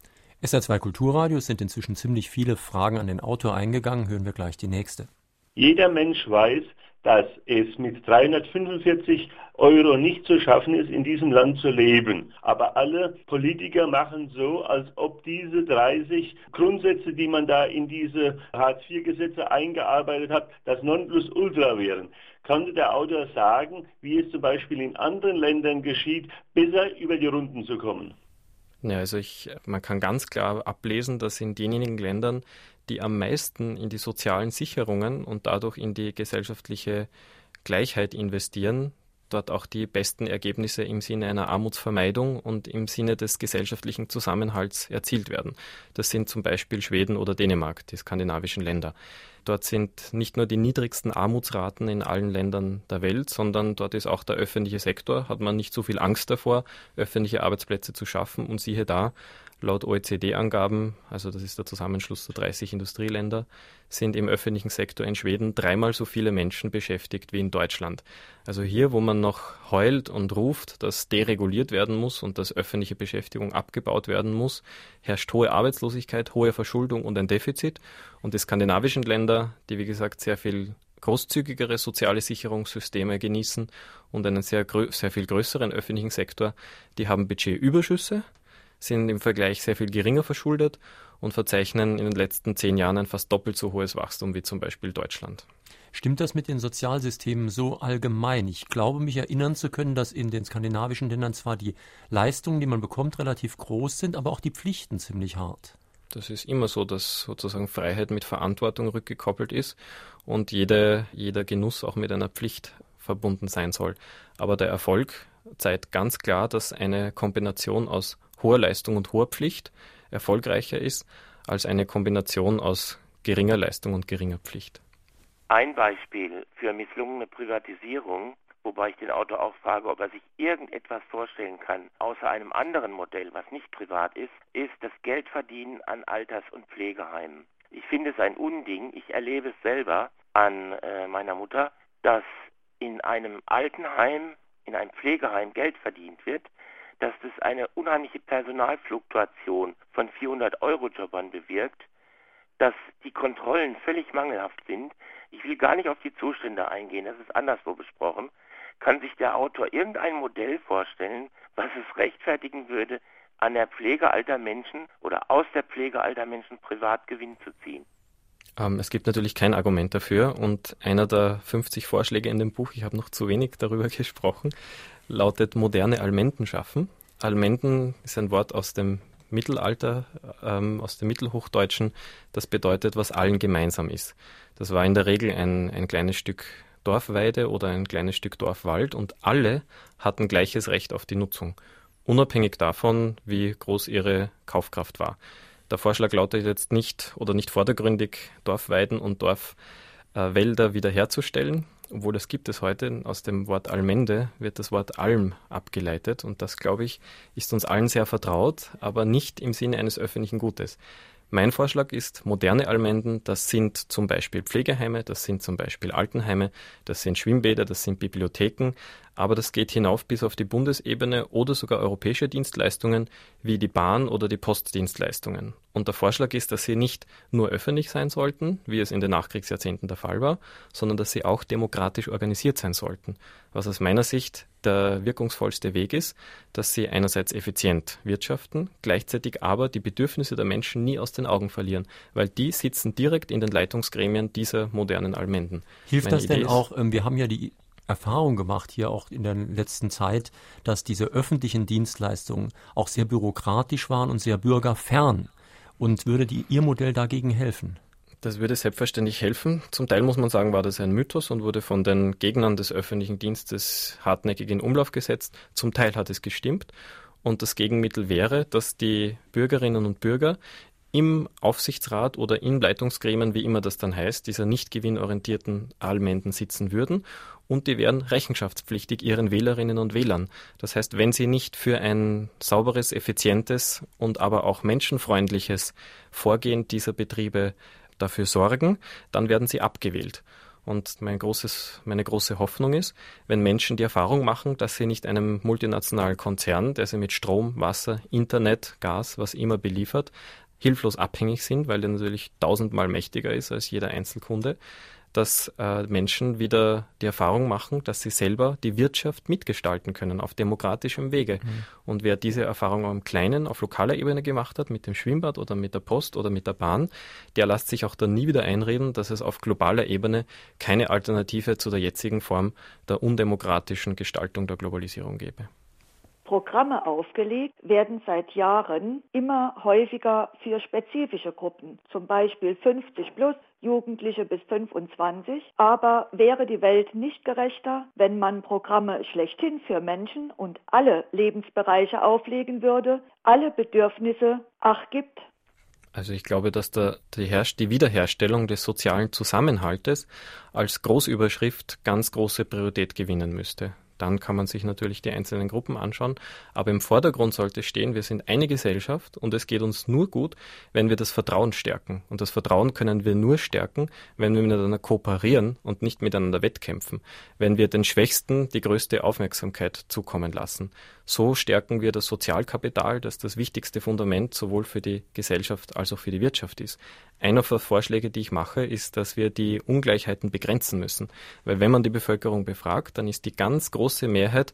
SR2 Kulturradio sind inzwischen ziemlich viele Fragen an den Autor eingegangen. Hören wir gleich die nächste. Jeder Mensch weiß, dass es mit 345 Euro nicht zu schaffen ist, in diesem Land zu leben. Aber alle Politiker machen so, als ob diese 30 Grundsätze, die man da in diese Hartz-IV-Gesetze eingearbeitet hat, das Nonplusultra wären. Könnte der Autor sagen, wie es zum Beispiel in anderen Ländern geschieht, besser über die Runden zu kommen? Ja, also ich, man kann ganz klar ablesen, dass in denjenigen Ländern, die am meisten in die sozialen Sicherungen und dadurch in die gesellschaftliche Gleichheit investieren, dort auch die besten Ergebnisse im Sinne einer Armutsvermeidung und im Sinne des gesellschaftlichen Zusammenhalts erzielt werden. Das sind zum Beispiel Schweden oder Dänemark, die skandinavischen Länder. Dort sind nicht nur die niedrigsten Armutsraten in allen Ländern der Welt, sondern dort ist auch der öffentliche Sektor, hat man nicht so viel Angst davor, öffentliche Arbeitsplätze zu schaffen. Und siehe da, laut OECD-Angaben, also das ist der Zusammenschluss der 30 Industrieländer, sind im öffentlichen Sektor in Schweden dreimal so viele Menschen beschäftigt wie in Deutschland. Also hier, wo man noch heult und ruft, dass dereguliert werden muss und dass öffentliche Beschäftigung abgebaut werden muss, herrscht hohe Arbeitslosigkeit, hohe Verschuldung und ein Defizit. Und die skandinavischen Länder, die wie gesagt sehr viel großzügigere soziale Sicherungssysteme genießen und einen sehr, sehr viel größeren öffentlichen Sektor, die haben Budgetüberschüsse, sind im Vergleich sehr viel geringer verschuldet und verzeichnen in den letzten zehn Jahren ein fast doppelt so hohes Wachstum wie zum Beispiel Deutschland. Stimmt das mit den Sozialsystemen so allgemein? Ich glaube, mich erinnern zu können, dass in den skandinavischen Ländern zwar die Leistungen, die man bekommt, relativ groß sind, aber auch die Pflichten ziemlich hart. Das ist immer so, dass sozusagen Freiheit mit Verantwortung rückgekoppelt ist und jede, jeder Genuss auch mit einer Pflicht verbunden sein soll. Aber der Erfolg zeigt ganz klar, dass eine Kombination aus hoher Leistung und hoher Pflicht erfolgreicher ist als eine Kombination aus geringer Leistung und geringer Pflicht. Ein Beispiel für misslungene Privatisierung wobei ich den Autor auch frage, ob er sich irgendetwas vorstellen kann, außer einem anderen Modell, was nicht privat ist, ist das Geldverdienen an Alters- und Pflegeheimen. Ich finde es ein Unding, ich erlebe es selber an äh, meiner Mutter, dass in einem Altenheim, in einem Pflegeheim Geld verdient wird, dass das eine unheimliche Personalfluktuation von 400 Euro Jobbern bewirkt, dass die Kontrollen völlig mangelhaft sind. Ich will gar nicht auf die Zustände eingehen, das ist anderswo besprochen. Kann sich der Autor irgendein Modell vorstellen, was es rechtfertigen würde, an der Pflege alter Menschen oder aus der Pflege alter Menschen Privatgewinn zu ziehen? Ähm, es gibt natürlich kein Argument dafür und einer der 50 Vorschläge in dem Buch, ich habe noch zu wenig darüber gesprochen, lautet moderne Almenden schaffen. Almenden ist ein Wort aus dem Mittelalter, ähm, aus dem Mittelhochdeutschen, das bedeutet, was allen gemeinsam ist. Das war in der Regel ein, ein kleines Stück Dorfweide oder ein kleines Stück Dorfwald und alle hatten gleiches Recht auf die Nutzung, unabhängig davon, wie groß ihre Kaufkraft war. Der Vorschlag lautet jetzt nicht oder nicht vordergründig, Dorfweiden und Dorfwälder wiederherzustellen, obwohl das gibt es heute. Aus dem Wort Almende wird das Wort Alm abgeleitet und das, glaube ich, ist uns allen sehr vertraut, aber nicht im Sinne eines öffentlichen Gutes. Mein Vorschlag ist moderne Almenden, das sind zum Beispiel Pflegeheime, das sind zum Beispiel Altenheime, das sind Schwimmbäder, das sind Bibliotheken, aber das geht hinauf bis auf die Bundesebene oder sogar europäische Dienstleistungen wie die Bahn oder die Postdienstleistungen. Und der Vorschlag ist, dass sie nicht nur öffentlich sein sollten, wie es in den Nachkriegsjahrzehnten der Fall war, sondern dass sie auch demokratisch organisiert sein sollten, was aus meiner Sicht der wirkungsvollste Weg ist, dass sie einerseits effizient wirtschaften, gleichzeitig aber die Bedürfnisse der Menschen nie aus den Augen verlieren, weil die sitzen direkt in den Leitungsgremien dieser modernen Almenden. Hilft Meine das Idee denn auch, ähm, wir haben ja die Erfahrung gemacht hier auch in der letzten Zeit, dass diese öffentlichen Dienstleistungen auch sehr bürokratisch waren und sehr bürgerfern. Und würde die, Ihr Modell dagegen helfen? Das würde selbstverständlich helfen. Zum Teil muss man sagen, war das ein Mythos und wurde von den Gegnern des öffentlichen Dienstes hartnäckig in Umlauf gesetzt. Zum Teil hat es gestimmt. Und das Gegenmittel wäre, dass die Bürgerinnen und Bürger im Aufsichtsrat oder in Leitungsgremien, wie immer das dann heißt, dieser nicht gewinnorientierten Allmenden sitzen würden und die wären rechenschaftspflichtig ihren Wählerinnen und Wählern. Das heißt, wenn sie nicht für ein sauberes, effizientes und aber auch menschenfreundliches Vorgehen dieser Betriebe dafür sorgen, dann werden sie abgewählt. Und mein großes, meine große Hoffnung ist, wenn Menschen die Erfahrung machen, dass sie nicht einem multinationalen Konzern, der sie mit Strom, Wasser, Internet, Gas, was immer beliefert, hilflos abhängig sind, weil er natürlich tausendmal mächtiger ist als jeder Einzelkunde, dass äh, Menschen wieder die Erfahrung machen, dass sie selber die Wirtschaft mitgestalten können auf demokratischem Wege. Mhm. Und wer diese Erfahrung am Kleinen, auf lokaler Ebene gemacht hat, mit dem Schwimmbad oder mit der Post oder mit der Bahn, der lässt sich auch dann nie wieder einreden, dass es auf globaler Ebene keine Alternative zu der jetzigen Form der undemokratischen Gestaltung der Globalisierung gäbe. Programme aufgelegt werden seit Jahren immer häufiger für spezifische Gruppen, zum Beispiel 50 plus, Jugendliche bis 25. Aber wäre die Welt nicht gerechter, wenn man Programme schlechthin für Menschen und alle Lebensbereiche auflegen würde, alle Bedürfnisse Ach gibt? Also ich glaube, dass der, die, die, Wiederherstellung des sozialen Zusammenhaltes als Großüberschrift ganz große Priorität gewinnen müsste. Dann kann man sich natürlich die einzelnen Gruppen anschauen. Aber im Vordergrund sollte stehen, wir sind eine Gesellschaft und es geht uns nur gut, wenn wir das Vertrauen stärken. Und das Vertrauen können wir nur stärken, wenn wir miteinander kooperieren und nicht miteinander wettkämpfen. Wenn wir den Schwächsten die größte Aufmerksamkeit zukommen lassen. So stärken wir das Sozialkapital, das das wichtigste Fundament sowohl für die Gesellschaft als auch für die Wirtschaft ist. Einer der Vorschläge, die ich mache, ist, dass wir die Ungleichheiten begrenzen müssen. Weil wenn man die Bevölkerung befragt, dann ist die ganz große Mehrheit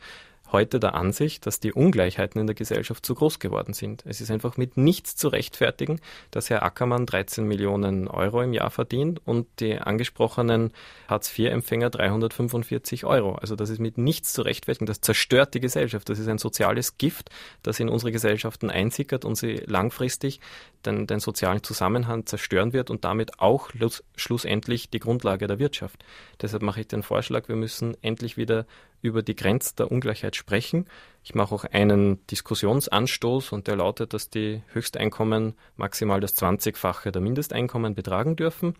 heute der Ansicht, dass die Ungleichheiten in der Gesellschaft zu groß geworden sind. Es ist einfach mit nichts zu rechtfertigen, dass Herr Ackermann 13 Millionen Euro im Jahr verdient und die angesprochenen Hartz-IV-Empfänger 345 Euro. Also das ist mit nichts zu rechtfertigen. Das zerstört die Gesellschaft. Das ist ein soziales Gift, das in unsere Gesellschaften einsickert und sie langfristig den, den sozialen Zusammenhang zerstören wird und damit auch schlussendlich die Grundlage der Wirtschaft. Deshalb mache ich den Vorschlag, wir müssen endlich wieder über die Grenze der Ungleichheit sprechen. Ich mache auch einen Diskussionsanstoß und der lautet, dass die Höchsteinkommen maximal das 20-fache der Mindesteinkommen betragen dürfen.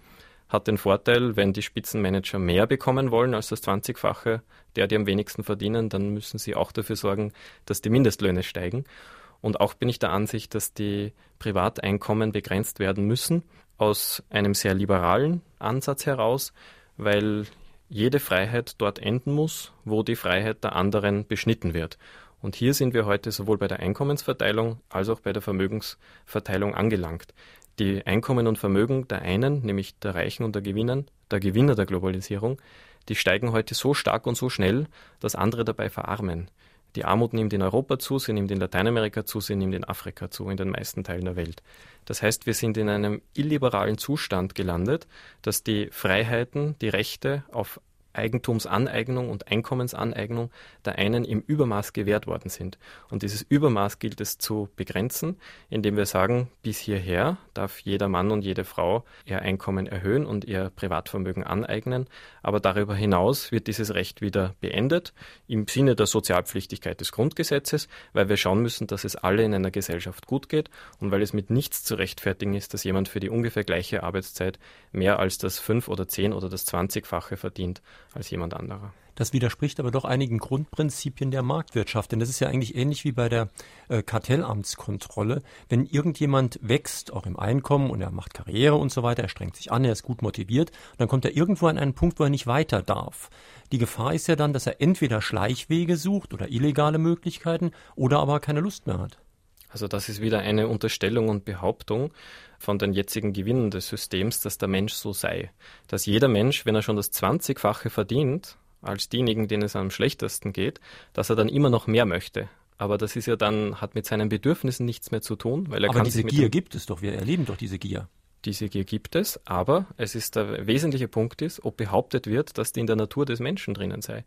Hat den Vorteil, wenn die Spitzenmanager mehr bekommen wollen als das 20-fache der, die am wenigsten verdienen, dann müssen sie auch dafür sorgen, dass die Mindestlöhne steigen. Und auch bin ich der Ansicht, dass die Privateinkommen begrenzt werden müssen, aus einem sehr liberalen Ansatz heraus, weil jede Freiheit dort enden muss, wo die Freiheit der anderen beschnitten wird. Und hier sind wir heute sowohl bei der Einkommensverteilung als auch bei der Vermögensverteilung angelangt. Die Einkommen und Vermögen der einen, nämlich der Reichen und der Gewinner, der Gewinner der Globalisierung, die steigen heute so stark und so schnell, dass andere dabei verarmen. Die Armut nimmt in Europa zu, sie nimmt in Lateinamerika zu, sie nimmt in Afrika zu, in den meisten Teilen der Welt. Das heißt, wir sind in einem illiberalen Zustand gelandet, dass die Freiheiten, die Rechte auf Eigentumsaneignung und Einkommensaneignung der einen im Übermaß gewährt worden sind. Und dieses Übermaß gilt es zu begrenzen, indem wir sagen, bis hierher darf jeder Mann und jede Frau ihr Einkommen erhöhen und ihr Privatvermögen aneignen, aber darüber hinaus wird dieses Recht wieder beendet im Sinne der Sozialpflichtigkeit des Grundgesetzes, weil wir schauen müssen, dass es alle in einer Gesellschaft gut geht und weil es mit nichts zu rechtfertigen ist, dass jemand für die ungefähr gleiche Arbeitszeit mehr als das fünf oder zehn oder das zwanzigfache verdient als jemand anderer. Das widerspricht aber doch einigen Grundprinzipien der Marktwirtschaft, denn das ist ja eigentlich ähnlich wie bei der äh, Kartellamtskontrolle. Wenn irgendjemand wächst, auch im Einkommen und er macht Karriere und so weiter, er strengt sich an, er ist gut motiviert, dann kommt er irgendwo an einen Punkt, wo er nicht weiter darf. Die Gefahr ist ja dann, dass er entweder Schleichwege sucht oder illegale Möglichkeiten oder aber keine Lust mehr hat. Also das ist wieder eine Unterstellung und Behauptung von den jetzigen Gewinnen des Systems, dass der Mensch so sei. Dass jeder Mensch, wenn er schon das 20-fache verdient, als diejenigen, denen es am schlechtesten geht, dass er dann immer noch mehr möchte. Aber das ist ja dann, hat mit seinen Bedürfnissen nichts mehr zu tun, weil er Aber kann diese Gier gibt es doch, wir erleben doch diese Gier. Diese Gier gibt es, aber es ist der wesentliche Punkt ist, ob behauptet wird, dass die in der Natur des Menschen drinnen sei.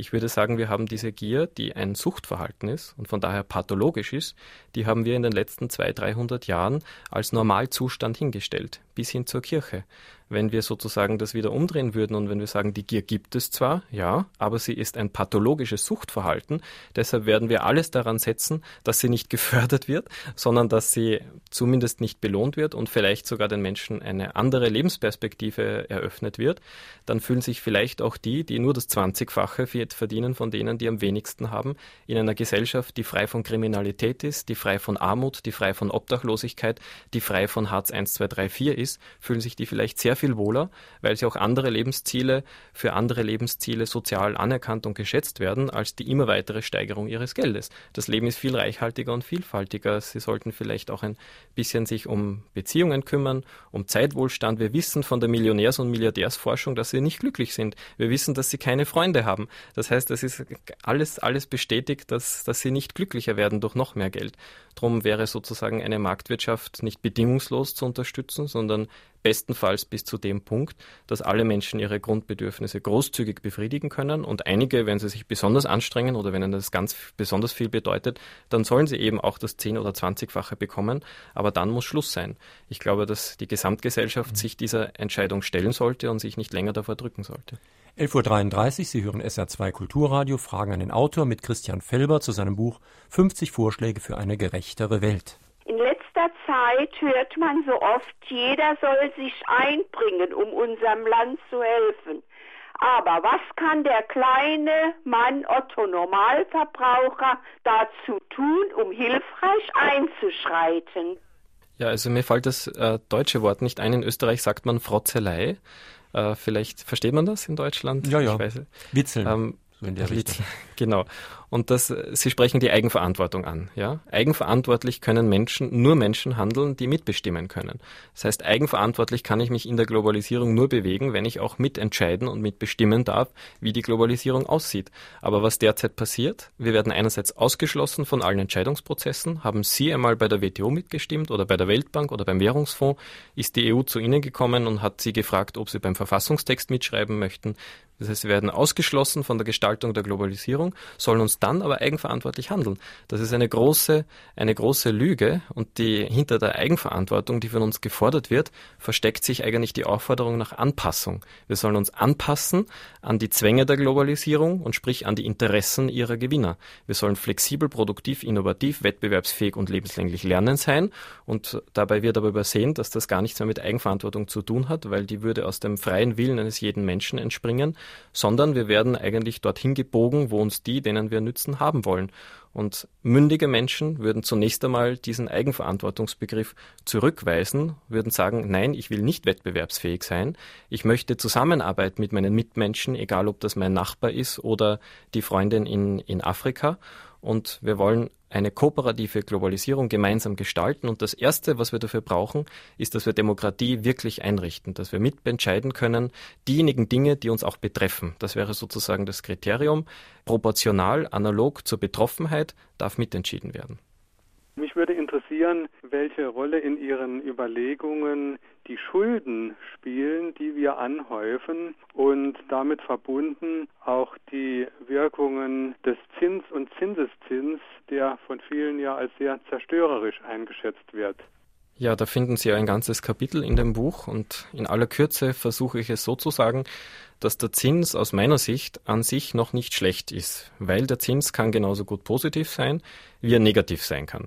Ich würde sagen, wir haben diese Gier, die ein Suchtverhalten ist und von daher pathologisch ist, die haben wir in den letzten 200, 300 Jahren als Normalzustand hingestellt, bis hin zur Kirche. Wenn wir sozusagen das wieder umdrehen würden und wenn wir sagen, die Gier gibt es zwar, ja, aber sie ist ein pathologisches Suchtverhalten, deshalb werden wir alles daran setzen, dass sie nicht gefördert wird, sondern dass sie zumindest nicht belohnt wird und vielleicht sogar den Menschen eine andere Lebensperspektive eröffnet wird, dann fühlen sich vielleicht auch die, die nur das 20-fache für Geld verdienen von denen, die am wenigsten haben, in einer Gesellschaft, die frei von Kriminalität ist, die frei von Armut, die frei von Obdachlosigkeit, die frei von Hartz 1, 2, 3, 4 ist, fühlen sich die vielleicht sehr viel wohler, weil sie auch andere Lebensziele für andere Lebensziele sozial anerkannt und geschätzt werden, als die immer weitere Steigerung ihres Geldes. Das Leben ist viel reichhaltiger und vielfältiger. Sie sollten vielleicht auch ein bisschen sich um Beziehungen kümmern, um Zeitwohlstand. Wir wissen von der Millionärs- und Milliardärsforschung, dass sie nicht glücklich sind. Wir wissen, dass sie keine Freunde haben. Das heißt, es ist alles, alles bestätigt, dass, dass sie nicht glücklicher werden durch noch mehr Geld. Darum wäre sozusagen eine Marktwirtschaft nicht bedingungslos zu unterstützen, sondern bestenfalls bis zu dem Punkt, dass alle Menschen ihre Grundbedürfnisse großzügig befriedigen können und einige, wenn sie sich besonders anstrengen oder wenn ihnen das ganz besonders viel bedeutet, dann sollen sie eben auch das 10- oder 20-fache bekommen, aber dann muss Schluss sein. Ich glaube, dass die Gesamtgesellschaft sich dieser Entscheidung stellen sollte und sich nicht länger davor drücken sollte. 11.33 Uhr, Sie hören SR2 Kulturradio, Fragen an den Autor mit Christian Felber zu seinem Buch 50 Vorschläge für eine gerechtere Welt. In letzter Zeit hört man so oft, jeder soll sich einbringen, um unserem Land zu helfen. Aber was kann der kleine Mann Otto Normalverbraucher dazu tun, um hilfreich einzuschreiten? Ja, also mir fällt das äh, deutsche Wort nicht ein. In Österreich sagt man Frotzelei. Äh, vielleicht versteht man das in Deutschland. Ja, ja. Ich weiß, Witzeln. Ähm, so in der Richtung. Genau. Und das, Sie sprechen die Eigenverantwortung an. Ja? Eigenverantwortlich können Menschen, nur Menschen handeln, die mitbestimmen können. Das heißt, eigenverantwortlich kann ich mich in der Globalisierung nur bewegen, wenn ich auch mitentscheiden und mitbestimmen darf, wie die Globalisierung aussieht. Aber was derzeit passiert, wir werden einerseits ausgeschlossen von allen Entscheidungsprozessen. Haben Sie einmal bei der WTO mitgestimmt oder bei der Weltbank oder beim Währungsfonds? Ist die EU zu Ihnen gekommen und hat Sie gefragt, ob Sie beim Verfassungstext mitschreiben möchten? Das heißt, wir werden ausgeschlossen von der Gestaltung der Globalisierung, sollen uns dann aber eigenverantwortlich handeln. Das ist eine große, eine große Lüge und die, hinter der Eigenverantwortung, die von uns gefordert wird, versteckt sich eigentlich die Aufforderung nach Anpassung. Wir sollen uns anpassen an die Zwänge der Globalisierung und sprich an die Interessen ihrer Gewinner. Wir sollen flexibel, produktiv, innovativ, wettbewerbsfähig und lebenslänglich lernen sein und dabei wird aber übersehen, dass das gar nichts mehr mit Eigenverantwortung zu tun hat, weil die würde aus dem freien Willen eines jeden Menschen entspringen sondern wir werden eigentlich dorthin gebogen, wo uns die, denen wir nützen, haben wollen. Und mündige Menschen würden zunächst einmal diesen Eigenverantwortungsbegriff zurückweisen, würden sagen, nein, ich will nicht wettbewerbsfähig sein. Ich möchte Zusammenarbeit mit meinen Mitmenschen, egal ob das mein Nachbar ist oder die Freundin in, in Afrika. Und wir wollen eine kooperative Globalisierung gemeinsam gestalten. Und das Erste, was wir dafür brauchen, ist, dass wir Demokratie wirklich einrichten, dass wir mitentscheiden können, diejenigen Dinge, die uns auch betreffen. Das wäre sozusagen das Kriterium. Proportional, analog zur Betroffenheit darf mitentschieden werden. Mich würde interessieren, welche Rolle in Ihren Überlegungen die Schulden spielen, die wir anhäufen und damit verbunden auch die Wirkungen des Zins und Zinseszins, der von vielen ja als sehr zerstörerisch eingeschätzt wird. Ja, da finden Sie ein ganzes Kapitel in dem Buch und in aller Kürze versuche ich es so zu sagen, dass der Zins aus meiner Sicht an sich noch nicht schlecht ist, weil der Zins kann genauso gut positiv sein, wie er negativ sein kann.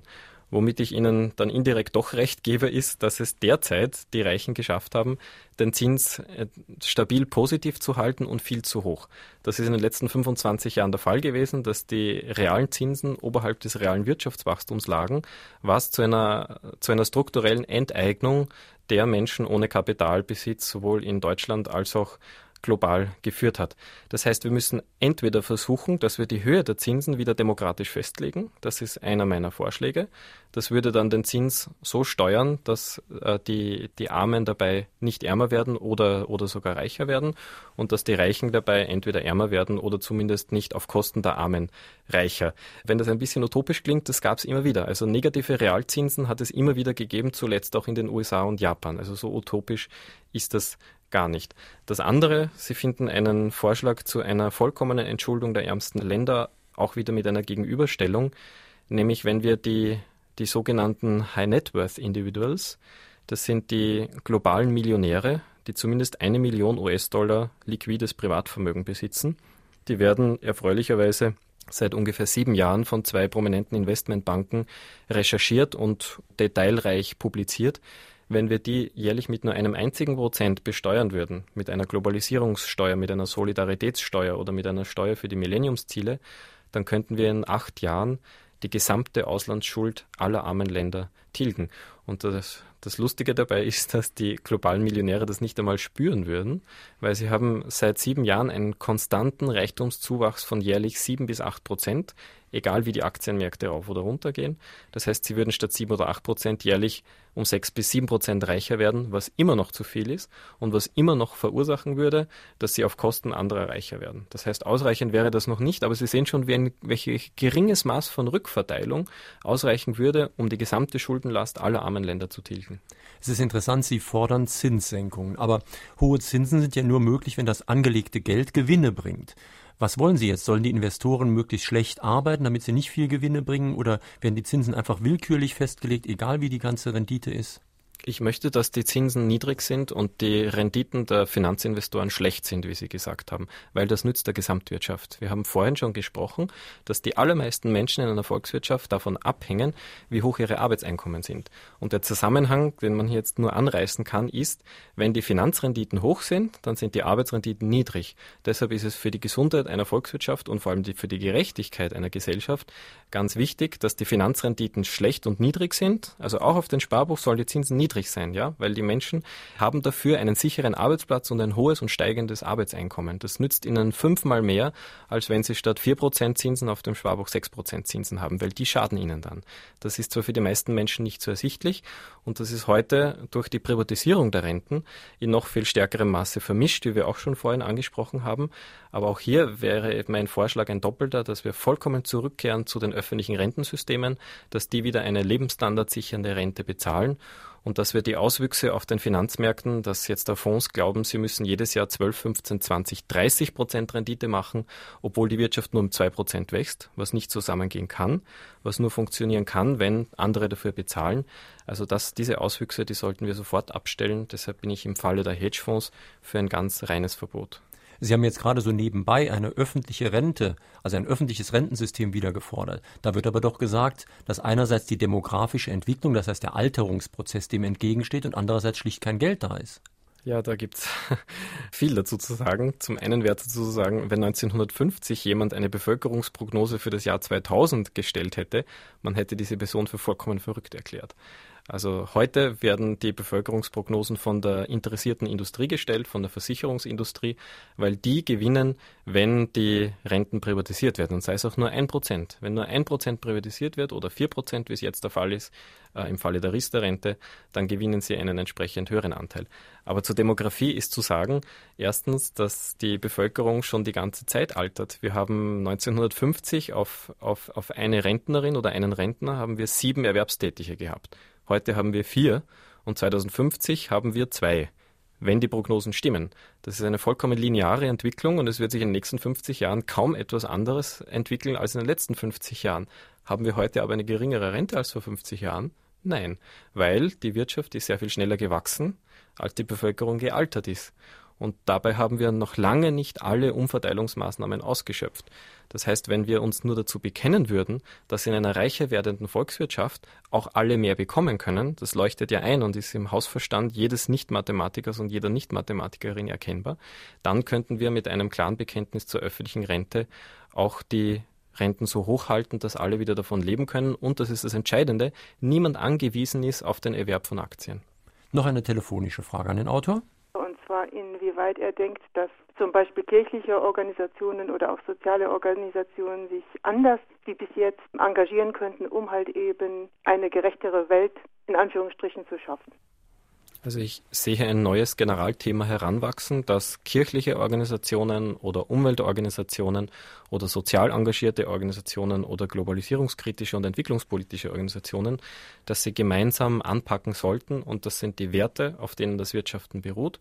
Womit ich Ihnen dann indirekt doch recht gebe, ist, dass es derzeit die Reichen geschafft haben, den Zins äh, stabil positiv zu halten und viel zu hoch. Das ist in den letzten 25 Jahren der Fall gewesen, dass die realen Zinsen oberhalb des realen Wirtschaftswachstums lagen, was zu einer, zu einer strukturellen Enteignung der Menschen ohne Kapitalbesitz sowohl in Deutschland als auch global geführt hat. Das heißt, wir müssen entweder versuchen, dass wir die Höhe der Zinsen wieder demokratisch festlegen. Das ist einer meiner Vorschläge. Das würde dann den Zins so steuern, dass äh, die, die Armen dabei nicht ärmer werden oder, oder sogar reicher werden und dass die Reichen dabei entweder ärmer werden oder zumindest nicht auf Kosten der Armen reicher. Wenn das ein bisschen utopisch klingt, das gab es immer wieder. Also negative Realzinsen hat es immer wieder gegeben, zuletzt auch in den USA und Japan. Also so utopisch ist das gar nicht. Das andere, Sie finden einen Vorschlag zu einer vollkommenen Entschuldung der ärmsten Länder auch wieder mit einer Gegenüberstellung, nämlich wenn wir die, die sogenannten High Net Worth Individuals, das sind die globalen Millionäre, die zumindest eine Million US-Dollar liquides Privatvermögen besitzen, die werden erfreulicherweise seit ungefähr sieben Jahren von zwei prominenten Investmentbanken recherchiert und detailreich publiziert wenn wir die jährlich mit nur einem einzigen Prozent besteuern würden, mit einer Globalisierungssteuer, mit einer Solidaritätssteuer oder mit einer Steuer für die Millenniumsziele, dann könnten wir in acht Jahren die gesamte Auslandsschuld aller armen Länder tilgen. Und das, das Lustige dabei ist, dass die globalen Millionäre das nicht einmal spüren würden, weil sie haben seit sieben Jahren einen konstanten Reichtumszuwachs von jährlich sieben bis acht Prozent, egal wie die Aktienmärkte rauf oder runter gehen. Das heißt, sie würden statt sieben oder acht Prozent jährlich um sechs bis sieben Prozent reicher werden, was immer noch zu viel ist und was immer noch verursachen würde, dass sie auf Kosten anderer reicher werden. Das heißt, ausreichend wäre das noch nicht, aber Sie sehen schon, wie ein welches geringes Maß von Rückverteilung ausreichen würde, um die gesamte Schuldenlast aller armen Länder zu tilgen. Es ist interessant, Sie fordern Zinssenkungen, aber hohe Zinsen sind ja nur möglich, wenn das angelegte Geld Gewinne bringt. Was wollen Sie jetzt? Sollen die Investoren möglichst schlecht arbeiten, damit sie nicht viel Gewinne bringen? Oder werden die Zinsen einfach willkürlich festgelegt, egal wie die ganze Rendite ist? Ich möchte, dass die Zinsen niedrig sind und die Renditen der Finanzinvestoren schlecht sind, wie Sie gesagt haben, weil das nützt der Gesamtwirtschaft. Wir haben vorhin schon gesprochen, dass die allermeisten Menschen in einer Volkswirtschaft davon abhängen, wie hoch ihre Arbeitseinkommen sind. Und der Zusammenhang, den man hier jetzt nur anreißen kann, ist, wenn die Finanzrenditen hoch sind, dann sind die Arbeitsrenditen niedrig. Deshalb ist es für die Gesundheit einer Volkswirtschaft und vor allem für die Gerechtigkeit einer Gesellschaft ganz wichtig, dass die Finanzrenditen schlecht und niedrig sind. Also auch auf den Sparbuch sollen die Zinsen niedrig niedrig sein, ja, weil die Menschen haben dafür einen sicheren Arbeitsplatz und ein hohes und steigendes Arbeitseinkommen. Das nützt ihnen fünfmal mehr, als wenn sie statt 4% Zinsen auf dem Sparbuch 6% Zinsen haben, weil die schaden ihnen dann. Das ist zwar für die meisten Menschen nicht so ersichtlich und das ist heute durch die Privatisierung der Renten in noch viel stärkerem Maße vermischt, wie wir auch schon vorhin angesprochen haben. Aber auch hier wäre mein Vorschlag ein doppelter, dass wir vollkommen zurückkehren zu den öffentlichen Rentensystemen, dass die wieder eine lebensstandardsichernde Rente bezahlen und dass wir die Auswüchse auf den Finanzmärkten, dass jetzt der Fonds glauben, sie müssen jedes Jahr 12, 15, 20, 30 Prozent Rendite machen, obwohl die Wirtschaft nur um zwei Prozent wächst, was nicht zusammengehen kann, was nur funktionieren kann, wenn andere dafür bezahlen. Also dass diese Auswüchse, die sollten wir sofort abstellen. Deshalb bin ich im Falle der Hedgefonds für ein ganz reines Verbot. Sie haben jetzt gerade so nebenbei eine öffentliche Rente, also ein öffentliches Rentensystem wieder gefordert. Da wird aber doch gesagt, dass einerseits die demografische Entwicklung, das heißt der Alterungsprozess dem entgegensteht und andererseits schlicht kein Geld da ist. Ja, da gibt's viel dazu zu sagen. Zum einen wäre dazu zu sagen, wenn 1950 jemand eine Bevölkerungsprognose für das Jahr 2000 gestellt hätte, man hätte diese Person für vollkommen verrückt erklärt. Also heute werden die Bevölkerungsprognosen von der interessierten Industrie gestellt, von der Versicherungsindustrie, weil die gewinnen, wenn die Renten privatisiert werden. Und sei es auch nur ein Prozent. Wenn nur ein Prozent privatisiert wird oder vier Prozent, wie es jetzt der Fall ist, äh, im Falle der Riester-Rente, dann gewinnen sie einen entsprechend höheren Anteil. Aber zur Demografie ist zu sagen, erstens, dass die Bevölkerung schon die ganze Zeit altert. Wir haben 1950 auf, auf, auf eine Rentnerin oder einen Rentner haben wir sieben Erwerbstätige gehabt. Heute haben wir vier und 2050 haben wir zwei, wenn die Prognosen stimmen. Das ist eine vollkommen lineare Entwicklung und es wird sich in den nächsten 50 Jahren kaum etwas anderes entwickeln als in den letzten 50 Jahren. Haben wir heute aber eine geringere Rente als vor 50 Jahren? Nein, weil die Wirtschaft ist sehr viel schneller gewachsen, als die Bevölkerung gealtert ist. Und dabei haben wir noch lange nicht alle Umverteilungsmaßnahmen ausgeschöpft. Das heißt, wenn wir uns nur dazu bekennen würden, dass in einer reicher werdenden Volkswirtschaft auch alle mehr bekommen können, das leuchtet ja ein und ist im Hausverstand jedes Nicht-Mathematikers und jeder Nicht-Mathematikerin erkennbar, dann könnten wir mit einem klaren Bekenntnis zur öffentlichen Rente auch die Renten so hoch halten, dass alle wieder davon leben können und, das ist das Entscheidende, niemand angewiesen ist auf den Erwerb von Aktien. Noch eine telefonische Frage an den Autor zwar inwieweit er denkt, dass zum Beispiel kirchliche Organisationen oder auch soziale Organisationen sich anders wie bis jetzt engagieren könnten, um halt eben eine gerechtere Welt in Anführungsstrichen zu schaffen. Also ich sehe ein neues Generalthema heranwachsen, dass kirchliche Organisationen oder Umweltorganisationen oder sozial engagierte Organisationen oder globalisierungskritische und entwicklungspolitische Organisationen, dass sie gemeinsam anpacken sollten und das sind die Werte, auf denen das Wirtschaften beruht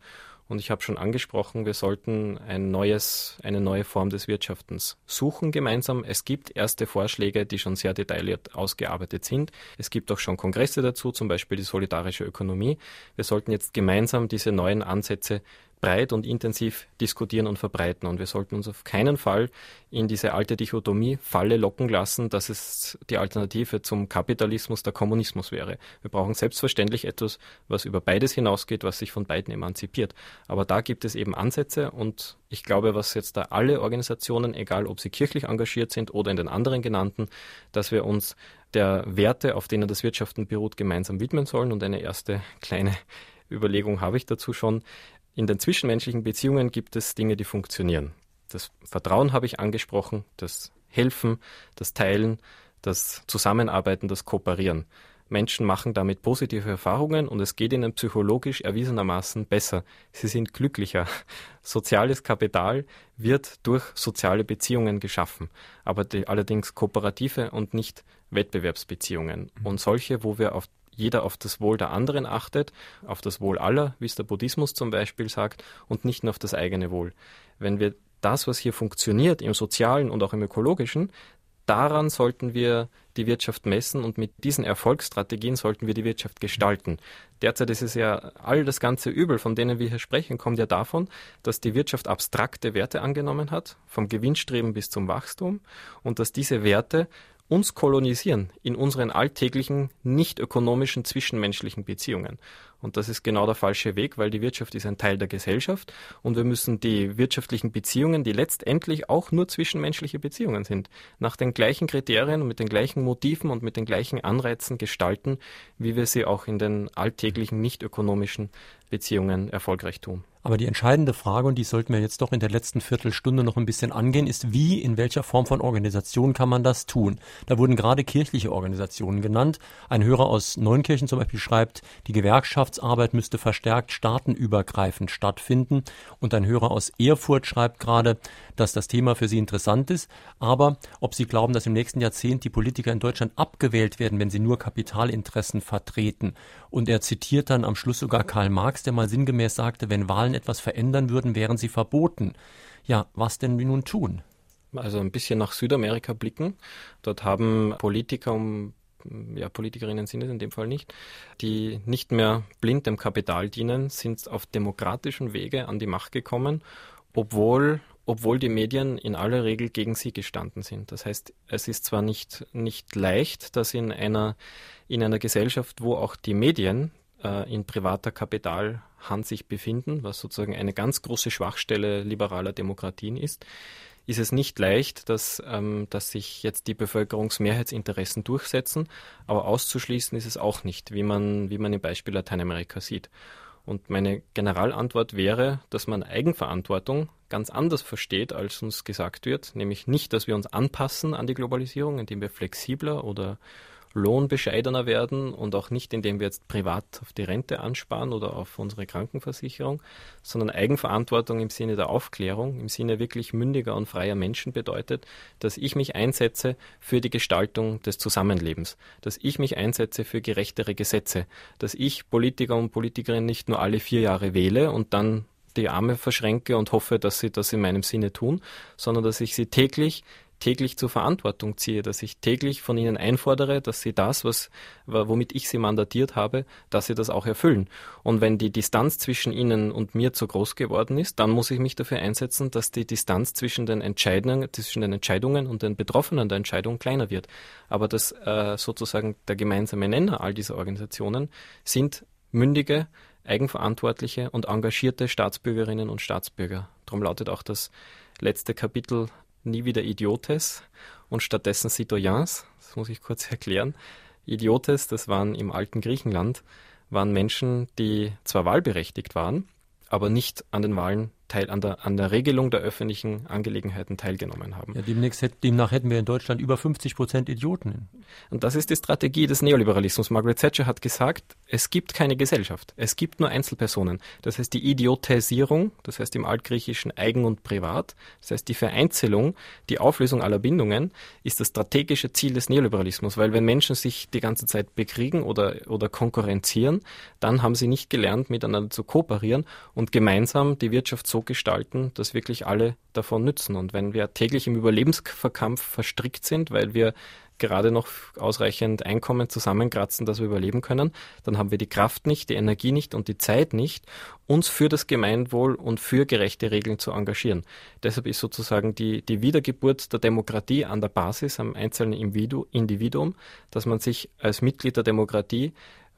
und ich habe schon angesprochen, wir sollten ein neues, eine neue Form des Wirtschaftens suchen gemeinsam. Es gibt erste Vorschläge, die schon sehr detailliert ausgearbeitet sind. Es gibt auch schon Kongresse dazu, zum Beispiel die solidarische Ökonomie. Wir sollten jetzt gemeinsam diese neuen Ansätze breit und intensiv diskutieren und verbreiten. Und wir sollten uns auf keinen Fall in diese alte Dichotomie Falle locken lassen, dass es die Alternative zum Kapitalismus der Kommunismus wäre. Wir brauchen selbstverständlich etwas, was über beides hinausgeht, was sich von beiden emanzipiert. Aber da gibt es eben Ansätze und ich glaube, was jetzt da alle Organisationen, egal ob sie kirchlich engagiert sind oder in den anderen genannten, dass wir uns der Werte, auf denen das Wirtschaften beruht, gemeinsam widmen sollen. Und eine erste kleine Überlegung habe ich dazu schon. In den zwischenmenschlichen Beziehungen gibt es Dinge, die funktionieren. Das Vertrauen habe ich angesprochen, das Helfen, das Teilen, das Zusammenarbeiten, das Kooperieren. Menschen machen damit positive Erfahrungen und es geht ihnen psychologisch erwiesenermaßen besser. Sie sind glücklicher. Soziales Kapital wird durch soziale Beziehungen geschaffen, aber allerdings kooperative und nicht Wettbewerbsbeziehungen. Mhm. Und solche, wo wir auf jeder auf das Wohl der anderen achtet, auf das Wohl aller, wie es der Buddhismus zum Beispiel sagt, und nicht nur auf das eigene Wohl. Wenn wir das, was hier funktioniert, im sozialen und auch im ökologischen, daran sollten wir die Wirtschaft messen und mit diesen Erfolgsstrategien sollten wir die Wirtschaft gestalten. Derzeit ist es ja all das ganze Übel, von denen wir hier sprechen, kommt ja davon, dass die Wirtschaft abstrakte Werte angenommen hat, vom Gewinnstreben bis zum Wachstum und dass diese Werte uns kolonisieren in unseren alltäglichen, nicht ökonomischen zwischenmenschlichen Beziehungen. Und das ist genau der falsche Weg, weil die Wirtschaft ist ein Teil der Gesellschaft und wir müssen die wirtschaftlichen Beziehungen, die letztendlich auch nur zwischenmenschliche Beziehungen sind, nach den gleichen Kriterien und mit den gleichen Motiven und mit den gleichen Anreizen gestalten, wie wir sie auch in den alltäglichen nicht ökonomischen Beziehungen erfolgreich tun. Aber die entscheidende Frage, und die sollten wir jetzt doch in der letzten Viertelstunde noch ein bisschen angehen, ist, wie, in welcher Form von Organisation kann man das tun? Da wurden gerade kirchliche Organisationen genannt. Ein Hörer aus Neunkirchen zum Beispiel schreibt, die Gewerkschaftsarbeit müsste verstärkt staatenübergreifend stattfinden. Und ein Hörer aus Erfurt schreibt gerade, dass das Thema für Sie interessant ist, aber ob Sie glauben, dass im nächsten Jahrzehnt die Politiker in Deutschland abgewählt werden, wenn sie nur Kapitalinteressen vertreten. Und er zitiert dann am Schluss sogar Karl Marx, der mal sinngemäß sagte, wenn Wahlen etwas verändern würden, wären sie verboten. Ja, was denn nun tun? Also ein bisschen nach Südamerika blicken. Dort haben Politiker um ja, Politikerinnen sind es in dem Fall nicht, die nicht mehr blind dem Kapital dienen, sind auf demokratischen Wege an die Macht gekommen, obwohl obwohl die Medien in aller Regel gegen sie gestanden sind. Das heißt, es ist zwar nicht, nicht leicht, dass in einer, in einer Gesellschaft, wo auch die Medien äh, in privater Kapitalhand sich befinden, was sozusagen eine ganz große Schwachstelle liberaler Demokratien ist, ist es nicht leicht, dass, ähm, dass sich jetzt die Bevölkerungsmehrheitsinteressen durchsetzen, aber auszuschließen ist es auch nicht, wie man, wie man im Beispiel Lateinamerika sieht. Und meine Generalantwort wäre, dass man Eigenverantwortung ganz anders versteht, als uns gesagt wird, nämlich nicht, dass wir uns anpassen an die Globalisierung, indem wir flexibler oder lohnbescheidener werden und auch nicht, indem wir jetzt privat auf die Rente ansparen oder auf unsere Krankenversicherung, sondern Eigenverantwortung im Sinne der Aufklärung, im Sinne wirklich mündiger und freier Menschen bedeutet, dass ich mich einsetze für die Gestaltung des Zusammenlebens, dass ich mich einsetze für gerechtere Gesetze, dass ich Politiker und Politikerinnen nicht nur alle vier Jahre wähle und dann die Arme verschränke und hoffe, dass sie das in meinem Sinne tun, sondern dass ich sie täglich täglich zur Verantwortung ziehe, dass ich täglich von ihnen einfordere, dass sie das, was, womit ich sie mandatiert habe, dass sie das auch erfüllen. Und wenn die Distanz zwischen ihnen und mir zu groß geworden ist, dann muss ich mich dafür einsetzen, dass die Distanz zwischen den Entscheidungen, zwischen den Entscheidungen und den Betroffenen der Entscheidung kleiner wird. Aber das äh, sozusagen der gemeinsame Nenner all dieser Organisationen sind mündige, eigenverantwortliche und engagierte Staatsbürgerinnen und Staatsbürger. Darum lautet auch das letzte Kapitel nie wieder Idiotes und stattdessen Citoyens. Das muss ich kurz erklären. Idiotes, das waren im alten Griechenland, waren Menschen, die zwar wahlberechtigt waren, aber nicht an den Wahlen teil, an, der, an der Regelung der öffentlichen Angelegenheiten teilgenommen haben. Ja, demnächst, demnach hätten wir in Deutschland über 50 Prozent Idioten. Und das ist die Strategie des Neoliberalismus. Margaret Thatcher hat gesagt, es gibt keine Gesellschaft, es gibt nur Einzelpersonen. Das heißt, die Idiotisierung, das heißt im Altgriechischen eigen und privat, das heißt die Vereinzelung, die Auflösung aller Bindungen, ist das strategische Ziel des Neoliberalismus. Weil wenn Menschen sich die ganze Zeit bekriegen oder, oder konkurrenzieren, dann haben sie nicht gelernt, miteinander zu kooperieren und gemeinsam die Wirtschaft so gestalten, dass wirklich alle davon nützen. Und wenn wir täglich im Überlebensverkampf verstrickt sind, weil wir gerade noch ausreichend Einkommen zusammenkratzen, dass wir überleben können, dann haben wir die Kraft nicht, die Energie nicht und die Zeit nicht, uns für das Gemeinwohl und für gerechte Regeln zu engagieren. Deshalb ist sozusagen die, die Wiedergeburt der Demokratie an der Basis, am einzelnen Individuum, dass man sich als Mitglied der Demokratie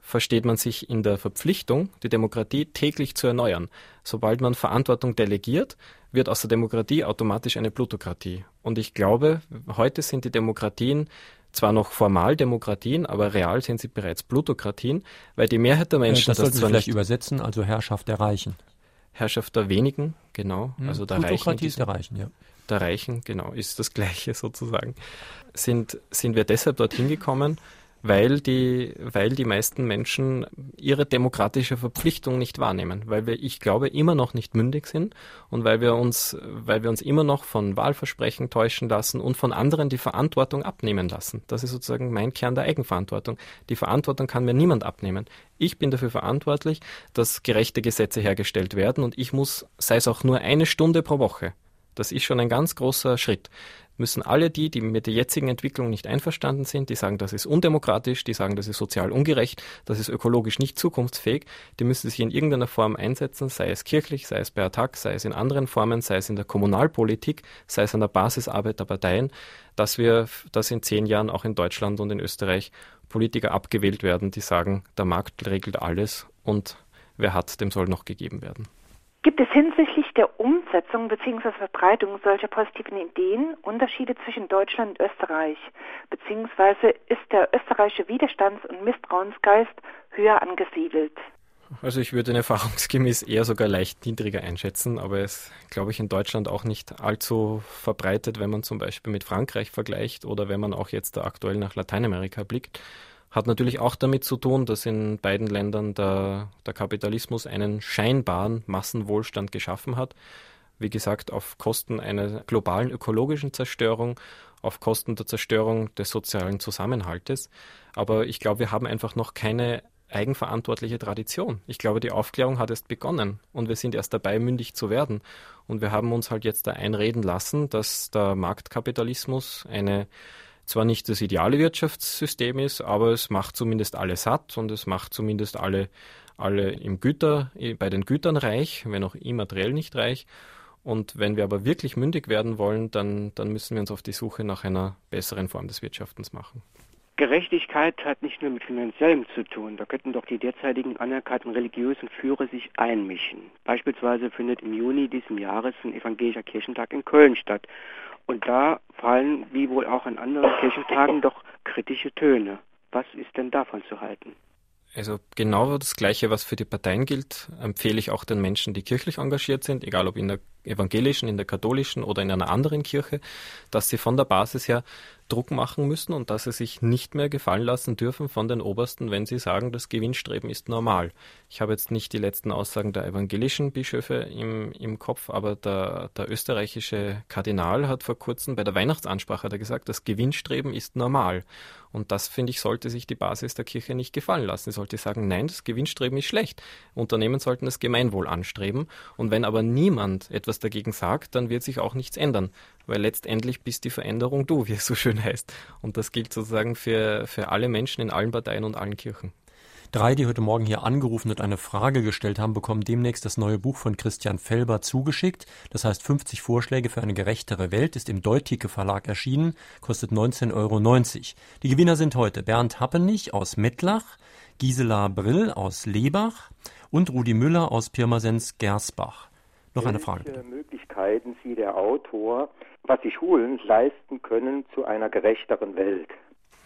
versteht man sich in der Verpflichtung, die Demokratie täglich zu erneuern. Sobald man Verantwortung delegiert, wird aus der Demokratie automatisch eine Plutokratie. Und ich glaube, heute sind die Demokratien zwar noch formal Demokratien, aber real sind sie bereits Plutokratien, weil die Mehrheit der Menschen das, das sollten Sie vielleicht übersetzen, also Herrschaft der Reichen. Herrschaft der wenigen, genau, hm. also der Plutokratie Reichen. ist der Reichen, ja. Der Reichen, genau, ist das Gleiche sozusagen. Sind, sind wir deshalb dorthin gekommen, weil die, weil die meisten Menschen ihre demokratische Verpflichtung nicht wahrnehmen, weil wir, ich glaube, immer noch nicht mündig sind und weil wir uns, weil wir uns immer noch von Wahlversprechen täuschen lassen und von anderen die Verantwortung abnehmen lassen. Das ist sozusagen mein Kern der Eigenverantwortung. Die Verantwortung kann mir niemand abnehmen. Ich bin dafür verantwortlich, dass gerechte Gesetze hergestellt werden und ich muss, sei es auch nur eine Stunde pro Woche, das ist schon ein ganz großer Schritt müssen alle die, die mit der jetzigen Entwicklung nicht einverstanden sind, die sagen, das ist undemokratisch, die sagen, das ist sozial ungerecht, das ist ökologisch nicht zukunftsfähig, die müssen sich in irgendeiner Form einsetzen, sei es kirchlich, sei es per Attac, sei es in anderen Formen, sei es in der Kommunalpolitik, sei es an der Basisarbeit der Parteien, dass wir, dass in zehn Jahren auch in Deutschland und in Österreich Politiker abgewählt werden, die sagen, der Markt regelt alles und wer hat, dem soll noch gegeben werden. Gibt es hinsichtlich der Umsetzung bzw. Verbreitung solcher positiven Ideen Unterschiede zwischen Deutschland und Österreich? Beziehungsweise ist der österreichische Widerstands- und Misstrauensgeist höher angesiedelt? Also ich würde ihn erfahrungsgemäß eher sogar leicht niedriger einschätzen, aber es glaube ich in Deutschland auch nicht allzu verbreitet, wenn man zum Beispiel mit Frankreich vergleicht oder wenn man auch jetzt aktuell nach Lateinamerika blickt. Hat natürlich auch damit zu tun, dass in beiden Ländern der, der Kapitalismus einen scheinbaren Massenwohlstand geschaffen hat. Wie gesagt, auf Kosten einer globalen ökologischen Zerstörung, auf Kosten der Zerstörung des sozialen Zusammenhaltes. Aber ich glaube, wir haben einfach noch keine eigenverantwortliche Tradition. Ich glaube, die Aufklärung hat erst begonnen und wir sind erst dabei, mündig zu werden. Und wir haben uns halt jetzt da einreden lassen, dass der Marktkapitalismus eine zwar nicht das ideale Wirtschaftssystem ist, aber es macht zumindest alle satt und es macht zumindest alle, alle im Güter, bei den Gütern reich, wenn auch immateriell nicht reich. Und wenn wir aber wirklich mündig werden wollen, dann, dann müssen wir uns auf die Suche nach einer besseren Form des Wirtschaftens machen. Gerechtigkeit hat nicht nur mit Finanziellem zu tun. Da könnten doch die derzeitigen anerkannten religiösen Führer sich einmischen. Beispielsweise findet im Juni diesen Jahres ein evangelischer Kirchentag in Köln statt. Und da fallen, wie wohl auch an anderen Kirchentagen, doch kritische Töne. Was ist denn davon zu halten? Also genau das Gleiche, was für die Parteien gilt, empfehle ich auch den Menschen, die kirchlich engagiert sind, egal ob in der evangelischen, in der katholischen oder in einer anderen Kirche, dass sie von der Basis her Druck machen müssen und dass sie sich nicht mehr gefallen lassen dürfen von den Obersten, wenn sie sagen, das Gewinnstreben ist normal. Ich habe jetzt nicht die letzten Aussagen der evangelischen Bischöfe im, im Kopf, aber der, der österreichische Kardinal hat vor kurzem bei der Weihnachtsansprache gesagt, das Gewinnstreben ist normal. Und das, finde ich, sollte sich die Basis der Kirche nicht gefallen lassen. Sie sollte sagen, nein, das Gewinnstreben ist schlecht. Unternehmen sollten das Gemeinwohl anstreben. Und wenn aber niemand etwas dagegen sagt, dann wird sich auch nichts ändern. Weil letztendlich bist die Veränderung du, wie es so schön heißt. Und das gilt sozusagen für, für alle Menschen in allen Parteien und allen Kirchen. Drei, die heute Morgen hier angerufen und eine Frage gestellt haben, bekommen demnächst das neue Buch von Christian Felber zugeschickt. Das heißt 50 Vorschläge für eine gerechtere Welt, ist im Deutike Verlag erschienen, kostet 19,90 Euro. Die Gewinner sind heute Bernd Happenich aus Mettlach, Gisela Brill aus Lebach und Rudi Müller aus Pirmasens-Gersbach. Noch eine Frage. Welche Möglichkeiten sieht der Autor, was die Schulen leisten können zu einer gerechteren Welt?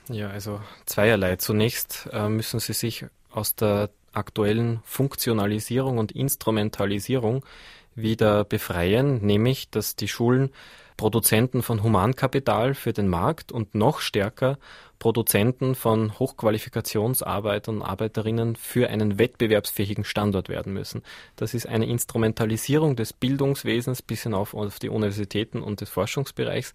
Ja, also zweierlei. Zunächst äh, müssen sie sich aus der aktuellen Funktionalisierung und Instrumentalisierung wieder befreien, nämlich dass die Schulen Produzenten von Humankapital für den Markt und noch stärker Produzenten von Hochqualifikationsarbeitern und Arbeiterinnen für einen wettbewerbsfähigen Standort werden müssen. Das ist eine Instrumentalisierung des Bildungswesens bis hinauf auf die Universitäten und des Forschungsbereichs,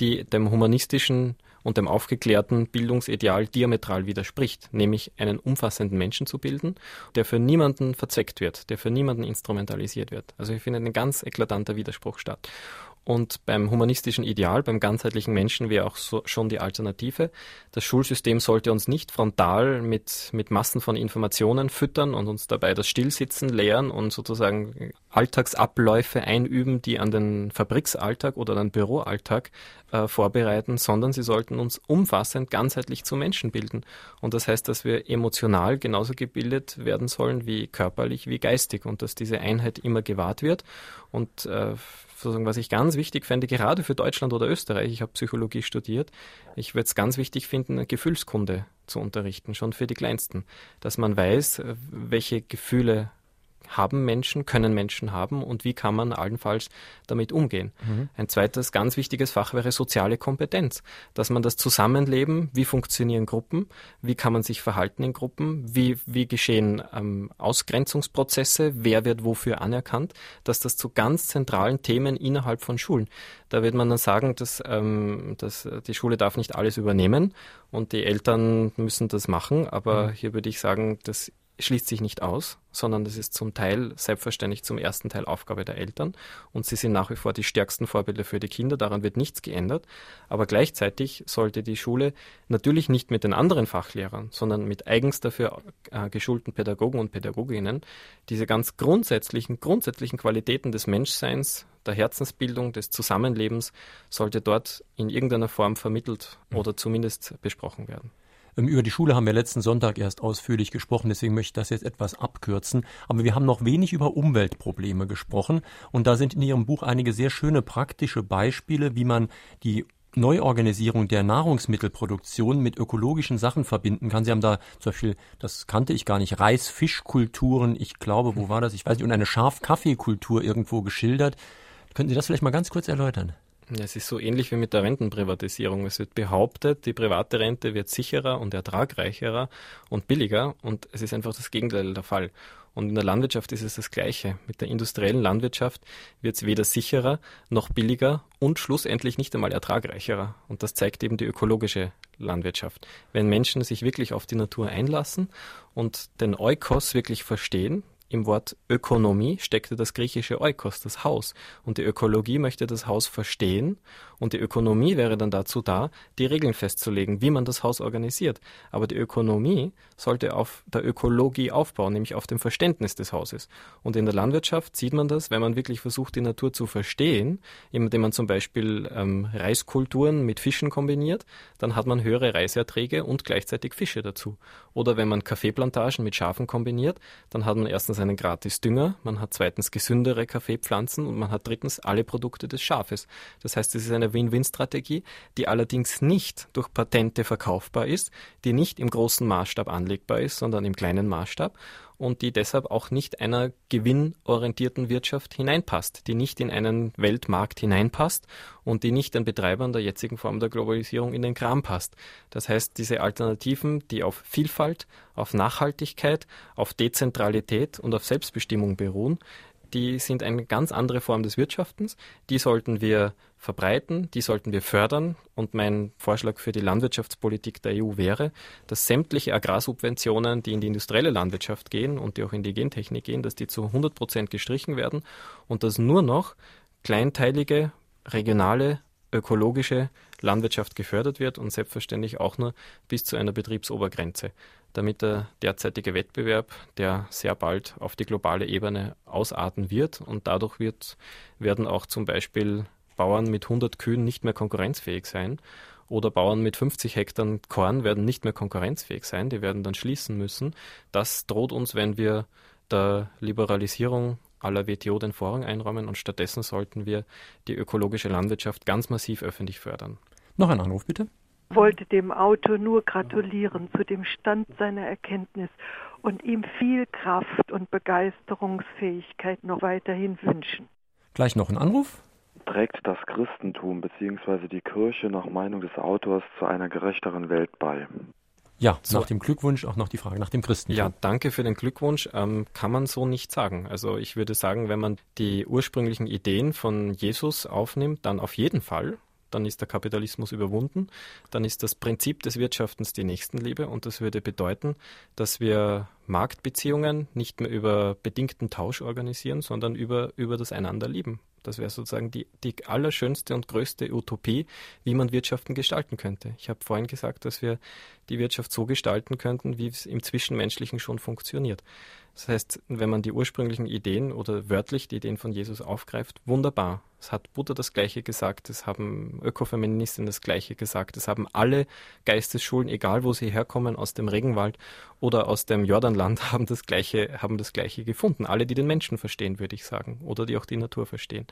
die dem humanistischen und dem aufgeklärten Bildungsideal diametral widerspricht, nämlich einen umfassenden Menschen zu bilden, der für niemanden verzweckt wird, der für niemanden instrumentalisiert wird. Also ich finde ein ganz eklatanter Widerspruch statt. Und beim humanistischen Ideal, beim ganzheitlichen Menschen wäre auch so schon die Alternative. Das Schulsystem sollte uns nicht frontal mit, mit Massen von Informationen füttern und uns dabei das Stillsitzen lehren und sozusagen Alltagsabläufe einüben, die an den Fabriksalltag oder den Büroalltag äh, vorbereiten, sondern sie sollten uns umfassend ganzheitlich zu Menschen bilden. Und das heißt, dass wir emotional genauso gebildet werden sollen wie körperlich, wie geistig und dass diese Einheit immer gewahrt wird. Und äh, sozusagen, was ich ganz wichtig fände, gerade für Deutschland oder Österreich, ich habe Psychologie studiert, ich würde es ganz wichtig finden, Gefühlskunde zu unterrichten, schon für die Kleinsten, dass man weiß, äh, welche Gefühle haben Menschen, können Menschen haben und wie kann man allenfalls damit umgehen. Mhm. Ein zweites ganz wichtiges Fach wäre soziale Kompetenz, dass man das Zusammenleben, wie funktionieren Gruppen, wie kann man sich verhalten in Gruppen, wie, wie geschehen ähm, Ausgrenzungsprozesse, wer wird wofür anerkannt, dass das zu ganz zentralen Themen innerhalb von Schulen. Da wird man dann sagen, dass, ähm, dass die Schule darf nicht alles übernehmen und die Eltern müssen das machen, aber mhm. hier würde ich sagen, das schließt sich nicht aus, sondern das ist zum Teil selbstverständlich zum ersten Teil Aufgabe der Eltern. Und sie sind nach wie vor die stärksten Vorbilder für die Kinder, daran wird nichts geändert, aber gleichzeitig sollte die Schule natürlich nicht mit den anderen Fachlehrern, sondern mit eigens dafür äh, geschulten Pädagogen und Pädagoginnen diese ganz grundsätzlichen, grundsätzlichen Qualitäten des Menschseins, der Herzensbildung, des Zusammenlebens sollte dort in irgendeiner Form vermittelt oder zumindest besprochen werden. Ähm, über die Schule haben wir letzten Sonntag erst ausführlich gesprochen, deswegen möchte ich das jetzt etwas abkürzen. Aber wir haben noch wenig über Umweltprobleme gesprochen und da sind in Ihrem Buch einige sehr schöne praktische Beispiele, wie man die Neuorganisierung der Nahrungsmittelproduktion mit ökologischen Sachen verbinden kann. Sie haben da zum Beispiel, das kannte ich gar nicht, Reis-Fischkulturen, ich glaube, wo war das? Ich weiß nicht, und eine Schaf-Kaffeekultur irgendwo geschildert. Könnten Sie das vielleicht mal ganz kurz erläutern? Es ist so ähnlich wie mit der Rentenprivatisierung. Es wird behauptet, die private Rente wird sicherer und ertragreicherer und billiger und es ist einfach das Gegenteil der Fall. Und in der Landwirtschaft ist es das Gleiche. Mit der industriellen Landwirtschaft wird es weder sicherer noch billiger und schlussendlich nicht einmal ertragreicherer. Und das zeigt eben die ökologische Landwirtschaft. Wenn Menschen sich wirklich auf die Natur einlassen und den Eukos wirklich verstehen, im Wort Ökonomie steckte das griechische Oikos, das Haus. Und die Ökologie möchte das Haus verstehen und die Ökonomie wäre dann dazu da, die Regeln festzulegen, wie man das Haus organisiert. Aber die Ökonomie sollte auf der Ökologie aufbauen, nämlich auf dem Verständnis des Hauses. Und in der Landwirtschaft sieht man das, wenn man wirklich versucht, die Natur zu verstehen, indem man zum Beispiel ähm, Reiskulturen mit Fischen kombiniert, dann hat man höhere Reiserträge und gleichzeitig Fische dazu. Oder wenn man Kaffeeplantagen mit Schafen kombiniert, dann hat man erstens einen gratis Dünger, man hat zweitens gesündere Kaffeepflanzen und man hat drittens alle Produkte des Schafes. Das heißt, es ist eine Win-Win-Strategie, die allerdings nicht durch Patente verkaufbar ist, die nicht im großen Maßstab anlegbar ist, sondern im kleinen Maßstab und die deshalb auch nicht einer gewinnorientierten Wirtschaft hineinpasst, die nicht in einen Weltmarkt hineinpasst und die nicht den Betreibern der jetzigen Form der Globalisierung in den Kram passt. Das heißt, diese Alternativen, die auf Vielfalt, auf Nachhaltigkeit, auf Dezentralität und auf Selbstbestimmung beruhen, die sind eine ganz andere Form des Wirtschaftens. Die sollten wir verbreiten, die sollten wir fördern. Und mein Vorschlag für die Landwirtschaftspolitik der EU wäre, dass sämtliche Agrarsubventionen, die in die industrielle Landwirtschaft gehen und die auch in die Gentechnik gehen, dass die zu 100 Prozent gestrichen werden und dass nur noch kleinteilige, regionale, ökologische Landwirtschaft gefördert wird und selbstverständlich auch nur bis zu einer Betriebsobergrenze damit der derzeitige Wettbewerb, der sehr bald auf die globale Ebene ausarten wird und dadurch wird, werden auch zum Beispiel Bauern mit 100 Kühen nicht mehr konkurrenzfähig sein oder Bauern mit 50 Hektar Korn werden nicht mehr konkurrenzfähig sein, die werden dann schließen müssen. Das droht uns, wenn wir der Liberalisierung aller WTO den Vorrang einräumen und stattdessen sollten wir die ökologische Landwirtschaft ganz massiv öffentlich fördern. Noch ein Anruf bitte wollte dem Autor nur gratulieren zu dem Stand seiner Erkenntnis und ihm viel Kraft und Begeisterungsfähigkeit noch weiterhin wünschen. Gleich noch ein Anruf. Trägt das Christentum bzw. die Kirche nach Meinung des Autors zu einer gerechteren Welt bei? Ja, so, nach dem Glückwunsch auch noch die Frage nach dem Christentum. Ja, danke für den Glückwunsch. Ähm, kann man so nicht sagen. Also ich würde sagen, wenn man die ursprünglichen Ideen von Jesus aufnimmt, dann auf jeden Fall dann ist der Kapitalismus überwunden, dann ist das Prinzip des Wirtschaftens die Nächstenliebe und das würde bedeuten, dass wir Marktbeziehungen nicht mehr über bedingten Tausch organisieren, sondern über, über das Einanderlieben. Das wäre sozusagen die, die allerschönste und größte Utopie, wie man Wirtschaften gestalten könnte. Ich habe vorhin gesagt, dass wir die Wirtschaft so gestalten könnten, wie es im Zwischenmenschlichen schon funktioniert. Das heißt, wenn man die ursprünglichen Ideen oder wörtlich die Ideen von Jesus aufgreift, wunderbar. Es hat Buddha das Gleiche gesagt, es haben Ökofeministinnen das Gleiche gesagt, es haben alle Geistesschulen, egal wo sie herkommen, aus dem Regenwald oder aus dem Jordanland, haben das Gleiche, haben das Gleiche gefunden. Alle, die den Menschen verstehen, würde ich sagen, oder die auch die Natur verstehen.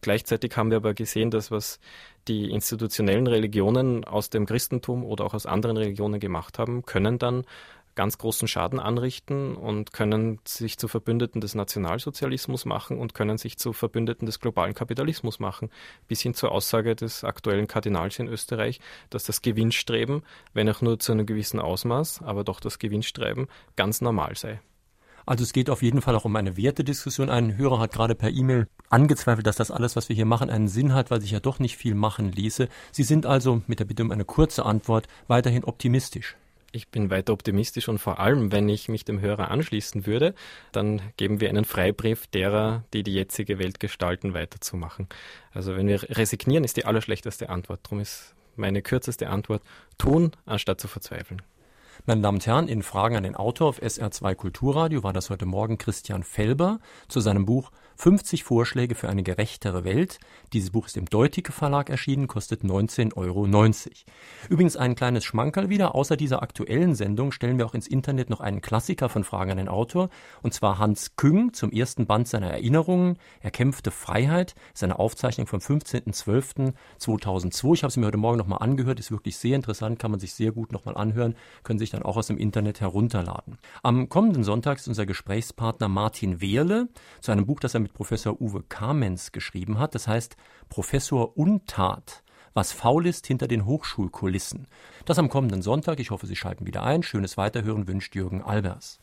Gleichzeitig haben wir aber gesehen, dass was die institutionellen Religionen aus dem Christentum oder auch aus anderen Religionen gemacht haben, können dann ganz großen Schaden anrichten und können sich zu Verbündeten des Nationalsozialismus machen und können sich zu Verbündeten des globalen Kapitalismus machen, bis hin zur Aussage des aktuellen Kardinals in Österreich, dass das Gewinnstreben, wenn auch nur zu einem gewissen Ausmaß, aber doch das Gewinnstreben ganz normal sei. Also es geht auf jeden Fall auch um eine Wertediskussion. Ein Hörer hat gerade per E-Mail angezweifelt, dass das alles, was wir hier machen, einen Sinn hat, weil sich ja doch nicht viel machen ließe. Sie sind also mit der Bitte um eine kurze Antwort weiterhin optimistisch. Ich bin weiter optimistisch und vor allem, wenn ich mich dem Hörer anschließen würde, dann geben wir einen Freibrief derer, die die jetzige Welt gestalten, weiterzumachen. Also wenn wir resignieren, ist die allerschlechteste Antwort. Darum ist meine kürzeste Antwort tun, anstatt zu verzweifeln. Meine Damen und Herren, in Fragen an den Autor auf SR2 Kulturradio war das heute Morgen Christian Felber zu seinem Buch 50 Vorschläge für eine gerechtere Welt. Dieses Buch ist im Deutike Verlag erschienen, kostet 19,90 Euro. Übrigens ein kleines Schmankerl wieder. Außer dieser aktuellen Sendung stellen wir auch ins Internet noch einen Klassiker von Fragen an den Autor, und zwar Hans Küng zum ersten Band seiner Erinnerungen. Erkämpfte Freiheit ist eine Aufzeichnung vom 15.12.2002. Ich habe sie mir heute Morgen nochmal angehört, ist wirklich sehr interessant, kann man sich sehr gut nochmal anhören, können sich dann auch aus dem Internet herunterladen. Am kommenden Sonntag ist unser Gesprächspartner Martin Wehrle zu einem Buch, das er mit Professor Uwe Kamens geschrieben hat. Das heißt Professor Untat was faul ist hinter den Hochschulkulissen. Das am kommenden Sonntag. Ich hoffe, Sie schalten wieder ein. Schönes Weiterhören wünscht Jürgen Albers.